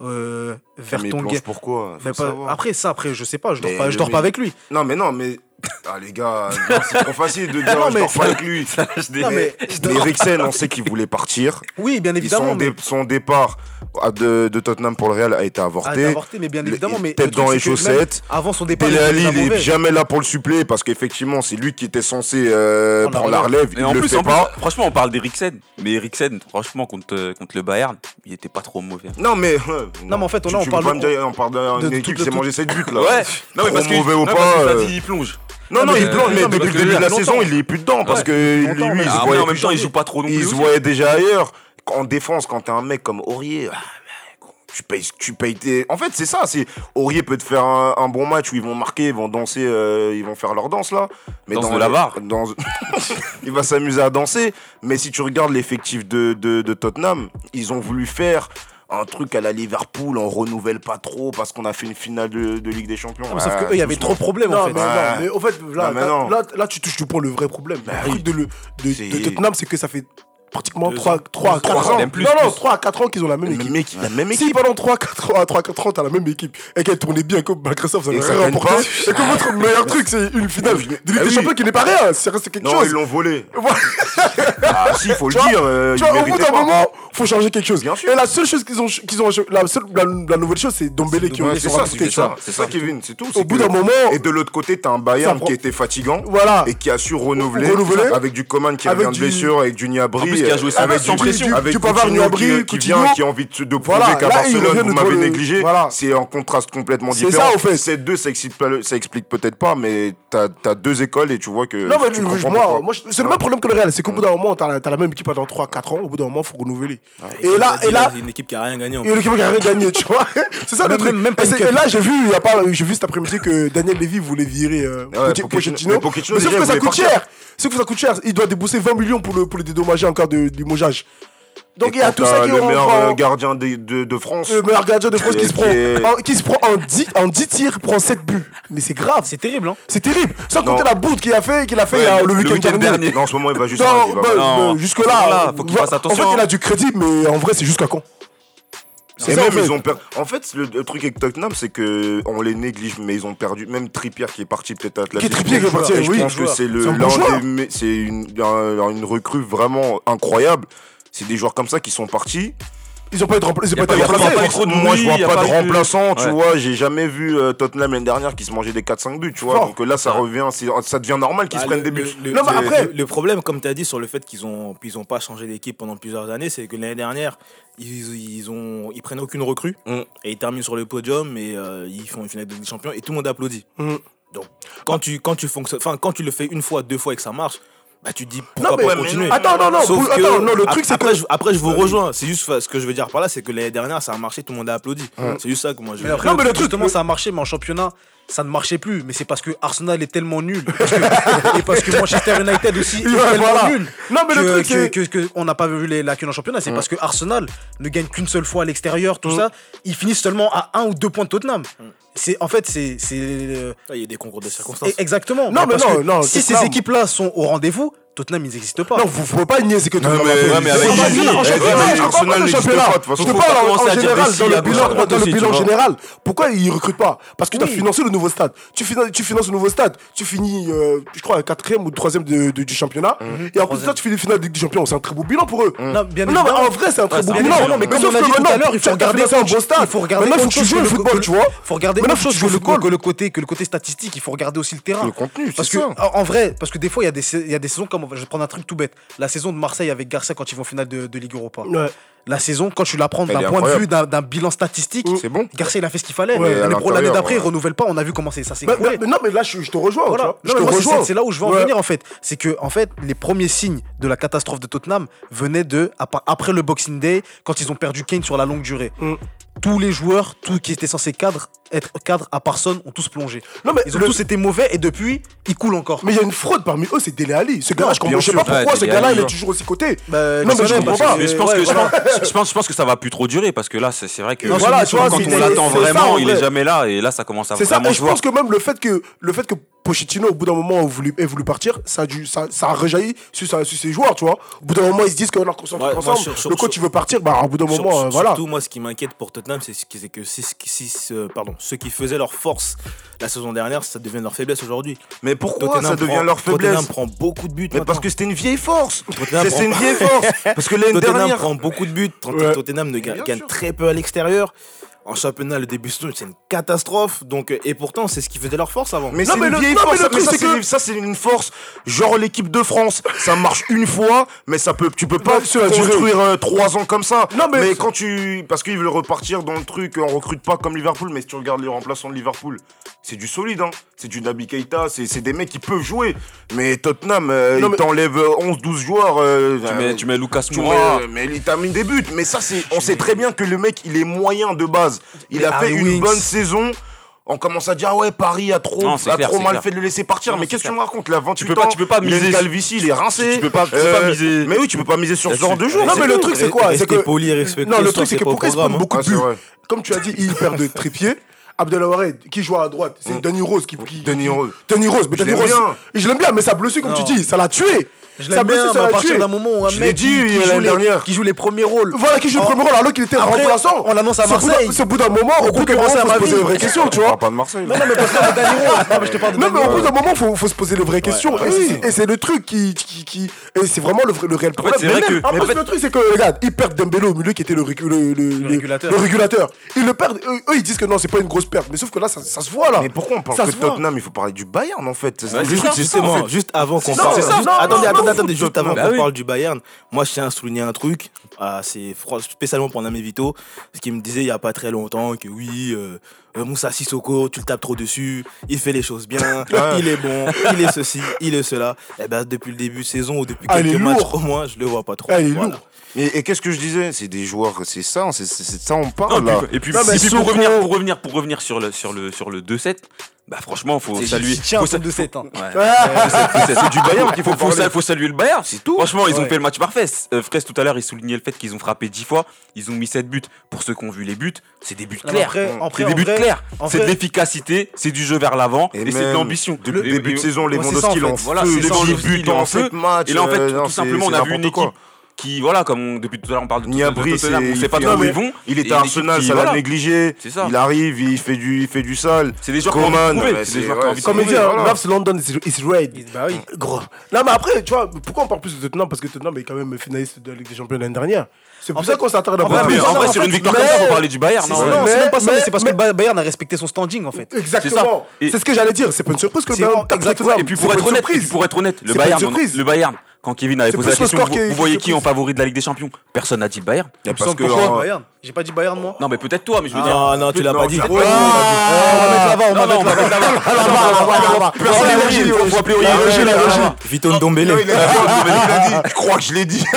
euh, vers Mais ton plonge pourquoi? Mais pas- après ça après je sais pas je dors Mais pas je dors pas avec lui. Non, mais non, mais. Ah, les gars, non, c'est trop facile de dire Non, je dors pas avec lui. non mais Mais Eriksen, on sait qu'il voulait partir. oui bien évidemment son, mais- dé- son départ à de, de Tottenham pour le Real a été a avorté. été avorté, mais bien évidemment. Mais tête le dans les chaussettes. Avant son départ, Dele il est jamais là pour le suppléer parce qu'effectivement, c'est lui qui était censé euh, Prendre la relève. Et il en le plus, fait en plus, pas. franchement, on parle d'Eriksen. Mais Eriksen, franchement, contre, euh, contre le Bayern, il était pas trop mauvais. Non, mais. Non, mais en fait, tu, là, on tu parle dire, on parle d'une équipe qui s'est mangé 7 buts là. Ouais, non, mais parce que, mauvais ou non, pas, euh, il plonge. Non, non, mais- il plonge, mais depuis le début de la saison, il est plus dedans parce que lui, il se Ah, voyait en même temps, il joue pas trop non Il se voyait déjà ailleurs. En défense, quand t'es un mec comme Aurier, ah, tu payes, tu payes tes. En fait, c'est ça. C'est Aurier peut te faire un, un bon match où ils vont marquer, ils vont danser, euh, ils vont faire leur danse là. Mais Danse dans de la barre. dans- il va s'amuser à danser. Mais si tu regardes l'effectif de, de, de Tottenham, ils ont voulu faire un truc à la Liverpool, on renouvelle pas trop parce qu'on a fait une finale de, de Ligue des Champions. Mais Sauf qu'eux, il y avait doucement. trop de problèmes Non, en fait. mais, non, Ouais. mais au fait, là, tu touches du point le vrai problème. le oui. truc de, le- de, C'est- de Tottenham, c'est que ça fait pratiquement 3 à 4 ans. Plus, non, non, 3 à 4 ans qu'ils ont la même équipe. Même équipe. La même équipe. Si pendant 3 4 ans, 3 4 ans, t'as la même équipe et qu'elle tournait bien, que Microsoft, ça n'a rien remporté, et que votre meilleur truc, c'est une finale de Ligue ah des Champions qui n'est pas rien, ça reste quelque chose. Non, ils l'ont volé. Ah, si, faut le dire. Euh, au bout d'un moment, il faut changer quelque chose. Et la seule chose qu'ils ont, qu'ils ont, la nouvelle chose, c'est Dombele qui ont C'est ça, c'est ça, Kevin, c'est tout. Au bout d'un moment. Et de l'autre côté, t'as un Bayern qui était fatigant. Voilà. Et qui a su renouveler. Avec du Coman qui avait une blessure, avec du Nia Niabri. Ah, euh, ah bah, avec sans pression. Avec tu peux avoir Gnabry qui, vient, qui a envie de, prouver qu'à Barcelone, vous m'avez négligé. C'est un contraste complètement différent. C'est ça, au fait. ça explique peut-être pas, mais t'as deux écoles et tu vois que. Non, mais c'est le même hein problème que le Real. C'est qu'au bout hein d'un moment, t'as la même équipe pendant 3-4 ans. Au bout d'un moment, il faut renouveler. Ah, et là, et là. une équipe qui a rien gagné. Une équipe qui a rien gagné, tu vois. C'est ça le truc. Et là, j'ai vu, j'ai vu cet après-midi que Daniel Levy voulait virer euh, Pochettino. Mais sauf que ça coûte cher. Sauf que ça coûte cher. Il doit débourser 20 millions pour le dédommager encore du mougeage. Donc il y a tout ça qui le meilleur euh, prend... gardien de, de, France. Le meilleur gardien de France qui se prend, euh, en, qui se prend en 10, en tirs, prend 7 buts. Mais c'est grave. C'est terrible, hein. C'est terrible. Sans compter la boute qu'il a fait, qu'il a fait le, week-end dernier. Non, en ce moment, il va juste. Non. Bah, bah, Jusque là, faut il attention. Fait, il a hein. du crédit, mais en vrai, c'est juste qu'un con. C'est même, ils ont perdu. En fait, le, truc avec Tottenham, c'est que on les néglige, mais ils ont perdu. Même Trippier qui est parti peut-être à Atlantique. Qui est Trippier qui est parti, oui. Je oui, pense que c'est le, c'est une recrue vraiment incroyable. C'est des joueurs comme ça qui sont partis ils n'ont pas, été remplacés. Moi, je vois pas, de remplaçant, tu vois. J'ai jamais vu euh, Tottenham l'année dernière qui se mangeait des 4-5 buts, tu vois. Donc euh, là, ça revient, oh, ça devient normal qu'ils bah, se prennent le, des buts. Le, non, après. Le, problème, comme tu as dit, sur le fait qu'ils ont, ont pas changé d'équipe pendant plusieurs années, c'est que l'année dernière, ils, ils, ont, ils prennent aucune recrue et ils terminent sur le podium et euh, ils font une finale de Ligue des et tout le monde applaudit. Mm. Donc, quand tu, quand, tu quand tu le fais une fois, deux fois et que ça marche, bah tu te dis pourquoi non, mais, pas continuer. Attends, non, non, non, le truc c'est que. Après, je, vous rejoins. C'est juste ce que je veux dire par là, c'est que l'année dernière ça a marché, tout le monde a applaudi. C'est juste ça que moi je veux. Non, mais le truc, justement, ça a marché, mais en championnat, ça ne marchait plus. Mais c'est parce que Arsenal est tellement nul. Et parce que Manchester United aussi est tellement nul. Non, mais le truc, que, que, n'a pas vu les lacunes en championnat. C'est parce que Arsenal ne gagne qu'une seule fois à l'extérieur, tout mm. ça. Ils finissent seulement à un ou deux points de Tottenham. Mm c'est en fait c'est euh, ah, il y a des concours de circonstances. exactement. Non bah, mais non, non si ces équipes là sont au rendez-vous Tottenham, ils n'existent pas. Non, vous ne pouvez pas nier, c'est que Tottenham. Ouais, mais avec Arsenal, championnat. Je te parle en général, dans le bilan, dans le bilan général. Pourquoi ils ne recrutent pas? Parce que tu as financé le nouveau stade. Tu finances, tu finances le nouveau stade. Tu finis, euh, je crois, quatrième ou troisième du championnat. Mhm. Et en plus de ça, tu finis finale de Ligue des C'est un très beau bilan pour eux. Mhm. Non, mais en vrai, c'est un très beau bilan. Non, mais comme on a dit tout à l'heure, il faut regarder ça en beau stade. Il faut regarder Maintenant, il faut que tu joues le football, tu vois. Il faut regarder même chose que le côté statistique. Il faut regarder aussi le terrain. Le contenu, Parce que, en vrai, parce que des fois, il y a des saisons comme je vais prendre un truc tout bête. La saison de Marseille avec Garcia quand ils vont au finale de, Ligue Europa. La saison, quand tu la prends d'un point de vue, d'un bilan statistique, c'est. Garcia, il a fait ce qu'il fallait. L'année d'après, il renouvelle pas. On a vu comment c'est ça. Non, mais là, je, te rejoins. C'est là où je veux en venir, en fait. C'est que, en fait, les premiers signes de la catastrophe de Tottenham venaient de, après le Boxing Day, quand ils ont perdu Kane sur la longue durée. Mm. Tous les joueurs, tous qui étaient censés cadres, être cadre à personne ont tous plongé. Non, mais ils ont tous été mauvais et depuis, ils coulent encore. Mais il y a une fraude parmi eux, c'est Dele Ali. Ce gars je comprends je sais pas pourquoi ce gars-là, il est toujours aussi côté. Bah, non, mais je comprends pas. Je pense, que, je, pense, que ça va plus trop durer parce que là, c'est vrai que non, voilà, vois, quand on l'attend vraiment, il est jamais là et là, ça commence à vraiment C'est ça, je pense que même le fait que Pochettino, au bout d'un moment, a voulu, a voulu partir, ça a, dû, ça, ça a rejailli sur, sur, ses joueurs, tu vois. Au bout d'un moment, ils se disent qu'on a concentré ouais, ensemble. Moi, sur, le coach, sur, il partir, bah, au bout d'un moment, euh, voilà. Surtout, moi, ce qui m'inquiète pour Tottenham, c'est que c est, pardon, ceux qui faisaient leur force la saison dernière, ça devient leur faiblesse aujourd'hui. Mais pourquoi Tottenham ça devient prend, leur faiblesse Tottenham prend beaucoup de buts. Mais parce que c'était une vieille force. C'est une vieille force. Parce que l'année dernière. Tottenham prend beaucoup de buts. Tottenham ne gagne très peu à l'extérieur. En championnat, le début saison, c'est une catastrophe. Donc, euh, et pourtant, c'est ce qui faisait leur force avant. Mais c'est une ça, c'est une force. Genre l'équipe de France, ça marche une fois, mais ça peut, tu peux pas construire euh, trois ans comme ça. Non, mais, quand tu, parce qu'ils veulent repartir dans le truc, on recrute pas comme Liverpool. Mais si tu regardes les remplaçants de Liverpool, c'est du solide, hein. C'est du Nabi Keita, c'est des mecs qui peuvent jouer. Mais Tottenham, euh, non, il t'enlève euh, 11-12 joueurs. Euh, tu, euh, mets, tu, mets, Lucas Moura. mais il termine des buts. Mais ça, c'est, on sait très bien que le mec, il est moyen de base. Il a fait une bonne saison. On commence à dire ah ouais Paris a trop, a trop mal fait de le laisser partir mais qu'est-ce que tu me racontes là? 28 tu peux pas, tu peux pas miser Calvici il est rincé tu peux pas, tu peux pas euh, miser mais oui tu peux pas miser sur ce genre de joueur non hein. mais le truc c'est quoi? c'est que poli non le truc c'est que pourquoi ils se prennent hein? beaucoup de comme tu as dit ils perdent de tripier Abdullah qui joue à droite, c'est Danny Rose qui. qui Danny Rose. Danny Rose, mais Danny Rose. Je l'aime bien. mais sa blessure, comme tu dis, ça l'a tué. Je l'aime bien, mais à partir d'un moment où un mec qui, joue les, premiers rôles. Voilà, qui joue le premier rôle alors qu'il était remplaçant. On l'annonce à Marseille. C'est au bout d'un moment, on peut commencer à se poser les vraies questions, tu vois. On parle pas de Marseille. Non, mais parce Non, mais au bout d'un moment, faut, faut se poser les vraies questions. Ah et c'est le truc qui. qui, et c'est vraiment le, réel problème. En plus, le truc, c'est que, regarde, ils perdent Dembélé au milieu qui était le régulateur. Ils le perdent. Eux, ils disent que non, c'est pas une grosse perte. Mais sauf que là, ça se voit, là. Mais pourquoi on parle que Tottenham, il faut parler du Bayern, en fait? Juste avant qu'on parle. Attendez, attendez, juste avant qu'on parle du Bayern, moi je tiens à souligner un truc, ah, c'est spécialement pour Namé Vito, ce qu'il me disait il y a pas très longtemps que oui, euh, euh, Moussa Sissoko, tu le tapes trop dessus, il fait les choses bien, il est bon, il est ceci, il est cela. Et ben depuis le début de saison ou depuis quelques matchs au moins, je le vois pas trop. Et, qu'est-ce que je disais? C'est des joueurs, c'est ça, c'est ça on parle. Et puis, là. Et puis, et puis pour, revenir, pour, revenir, sur le, sur le, sur le 2-7, bah franchement, faut saluer. Tiens, faut, sa... 7 hein. c'est du Bayern qu'il faut, faut, faut saluer le Bayern, c'est tout. Franchement, ils ont fait le match parfait. Euh, Fraisse tout à l'heure, il soulignait le fait qu'ils ont frappé 10 fois, ils ont mis 7 buts. Pour ceux qui ont vu les buts, c'est des buts clairs. C'est des buts clairs. C'est de l'efficacité, c'est du jeu vers l'avant et, c'est de l'ambition. Le début de saison, les Lewandowski lance voilà, les buts en feu. Et là en fait, euh, tout simplement, on a vu une équipe qui, voilà, comme depuis tout à l'heure on parle de Niabri, on sait pas d'où ils vont. Il est à Arsenal, ça négligé. Il arrive, il fait du, il fait du sale. C'est des joueurs Coman, comme il dit, Navs London is red. Bah oui. Gros. Non, mais après, tu vois, pourquoi on parle plus de Tottenham? Parce que Tottenham est quand même finaliste de la Ligue des Champions l'année dernière. C'est pour ça qu'on s'attarde à En vrai, sur une victoire comme ça, faut parler du Bayern. Non, c'est même pas ça, c'est parce que Bayern a respecté son standing en fait. Exactement. C'est ce que j'allais dire. C'est pas une surprise que Bayern. Exactement. Et puis pour être honnête, le Bayern, le Bayern quand Kevin avait posé la question, vous, voyez qui en favori de la Ligue des Champions? Personne n'a dit le Bayern. Parce parce que pourquoi euh, en... Bayern? J'ai pas dit Bayern moi. Non mais peut-être toi, mais je veux ah, dire. Non non, oh, tu l'as pas dit. On va mettre là-bas, on va mettre là-bas. On va appeler Oriol. Vito Ndombele. Je crois que je l'ai dit.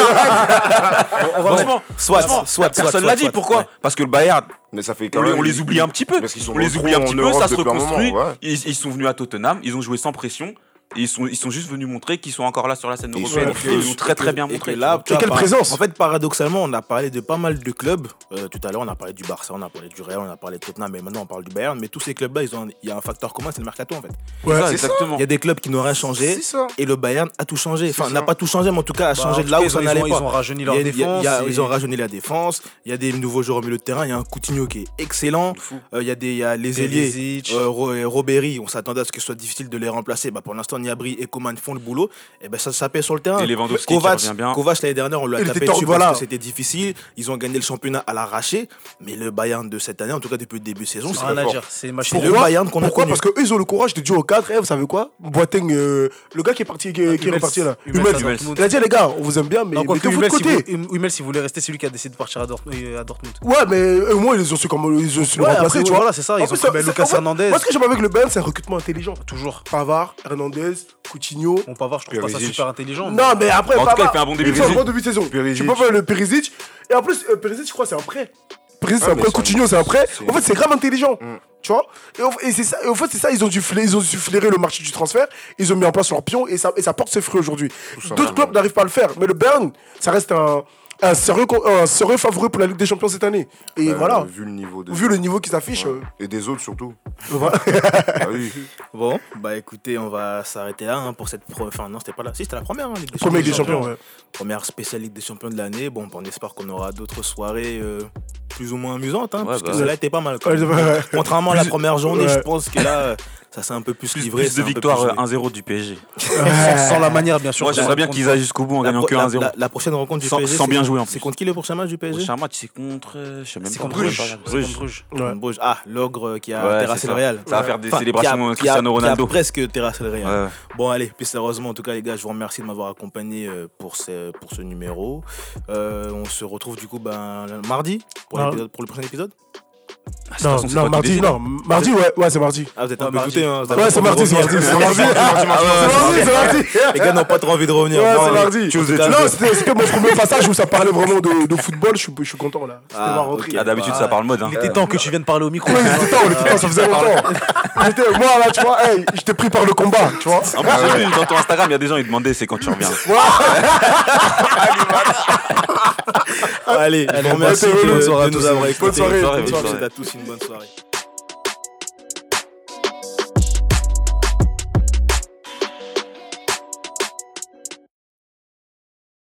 Franchement, soit, soit, personne l'a dit. Pourquoi? Parce que le Bayern. Mais ça fait quand on, les oublie un petit peu. Parce qu'ils sont on les oublie un petit peu, ça se reconstruit. Ils sont venus à Tottenham, ils ont joué sans pression. Ils sont, ils sont juste venus montrer qu'ils sont encore là sur la scène européenne. Ils, ils très très bien montré. Et là, quelle présence En fait, paradoxalement, on a parlé de pas mal de clubs. Euh, tout à l'heure, on a parlé du Barça, on a parlé du Real, on a parlé de Tottenham, mais maintenant on parle du Bayern. Mais tous ces clubs-là, ils ont, il y a un facteur commun, c'est le mercato en fait. Ouais, exactement. Il y a des clubs qui n'ont rien changé et le Bayern a tout changé. Enfin, n'a pas tout changé, mais en tout cas a changé de là où ça n'allait pas. Ils ont rajeuni leur défense. Ils ont rajeuni la défense. Il y a des nouveaux joueurs au milieu de terrain. Il y a un Coutinho qui est excellent. Euh, il y a les ailiers, euh, Robéry. On s'attendait à ce que ce soit difficile de les remplacer. Bah, pour l'instant Niabri et Coman font le boulot, et ben ça, ça paye sur le terrain. Et Lewandowski Kovac, qui bien. L'année dernière, on lui a tapé dessus voilà. c'était difficile. Ils ont gagné le championnat à l'arraché, mais le Bayern de cette année, en tout cas depuis le début de saison, c'est un à. C'est le Bayern qu'on a Pourquoi Parce qu'eux, ils ont le courage de dire aux cadres, vous savez quoi Boateng, euh, le gars qui est parti, qui, est ah, reparti là, Hummels. Il a dit les gars, on vous aime bien, mais mettez vous de côté. Hummels, si vous voulez rester, c'est lui qui a décidé de partir à euh, Dortmund. Ouais, mais euh, au moins ils ont su comment ils ont su le remplacer. Voilà, c'est ça. Ils ont Lucas Hernandez. Moi, ce que j'aime avec le Bayern, c'est un recrutement intelligent. Toujours. Pavard, Hernandez. Coutinho, Coutinho. Bon, voir. je trouve pas ça super intelligent. Non, mais après, En il fait un bon début de un saison. bon début de saison. Tu peux pas le Perisic. Et en plus, euh, Perisic, je crois, c'est un prêt. Perisic, c'est ah, un prêt. Coutinho, c'est un prêt. En fait, c'est grave intelligent. Mm. Tu vois? Et c'est ça, et en fait, c'est ça, ils ont, dû flairer, le marché du transfert. Ils ont mis en place leur pion et ça, et ça porte ses fruits aujourd'hui. D'autres clubs n'arrivent pas à le faire. Mais le Bern, ça reste un, un sérieux, favori pour la Ligue des Champions cette année. Et bah, voilà. Vu le niveau, vu le niveau qui s'affiche. Euh. Et des autres surtout. Voilà. Ah bon, bah écoutez, on va s'arrêter là hein, pour cette. Pro... Enfin, non, c'était pas là. Si, c'était la première hein, Ligue des Première Ligue des Champions, ouais. Première spéciale Ligue des Champions de l'année. Bon, bah, on espère qu'on aura d'autres soirées euh, plus ou moins amusantes, hein, parce que bah, celle-là était pas mal. Contrairement à la première journée, je pense que là, euh, ça s'est un peu plus, livré. Plus de victoire 1-0 euh, du PSG. sans la manière, bien sûr. Moi, j'aimerais bien qu'ils aillent jusqu'au bout en gagnant que 1-0. La, prochaine rencontre du sans, PSG. Sans bien jouer, en C'est contre qui le prochain match du PSG Le prochain match, c'est contre. Euh, je sais même pas. Bruges. Bruges. Ouais. Bruges. Ah, l'ogre qui a ouais, terrassé le Real. Ça va faire des enfin, célébrations Cristiano Ronaldo. Qui a euh, presque terrassé le Real. Bon, allez, puis sérieusement, en tout cas, les gars, je vous remercie de m'avoir accompagné euh, pour ce, numéro. on se retrouve du coup ben, mardi pour le prochain épisode. Ah, non, non, mardi, non, mardi, ouais, ouais, c'est mardi. Ah, vous êtes un peu goûté, hein. Ouais, c'est mardi, c'est mardi, ah, ah, c'est mardi. Les gars n'ont pas trop envie de revenir. Ouais, c'est mardi. Non, c'était mon premier passage où ça parlait vraiment de football, je suis content, là. D'habitude, ça parle mode. Hein. Il était temps que tu viennes parler au micro. Il était temps, ça faisait longtemps. Moi, là, tu vois, je t'ai pris par le combat, tu vois. Dans ton Instagram, il y a des gens, ils demandaient c'est quand tu reviens. Allez, je vous remercie de nous avoir écoutés. Bonne soirée tous une bonne soirée.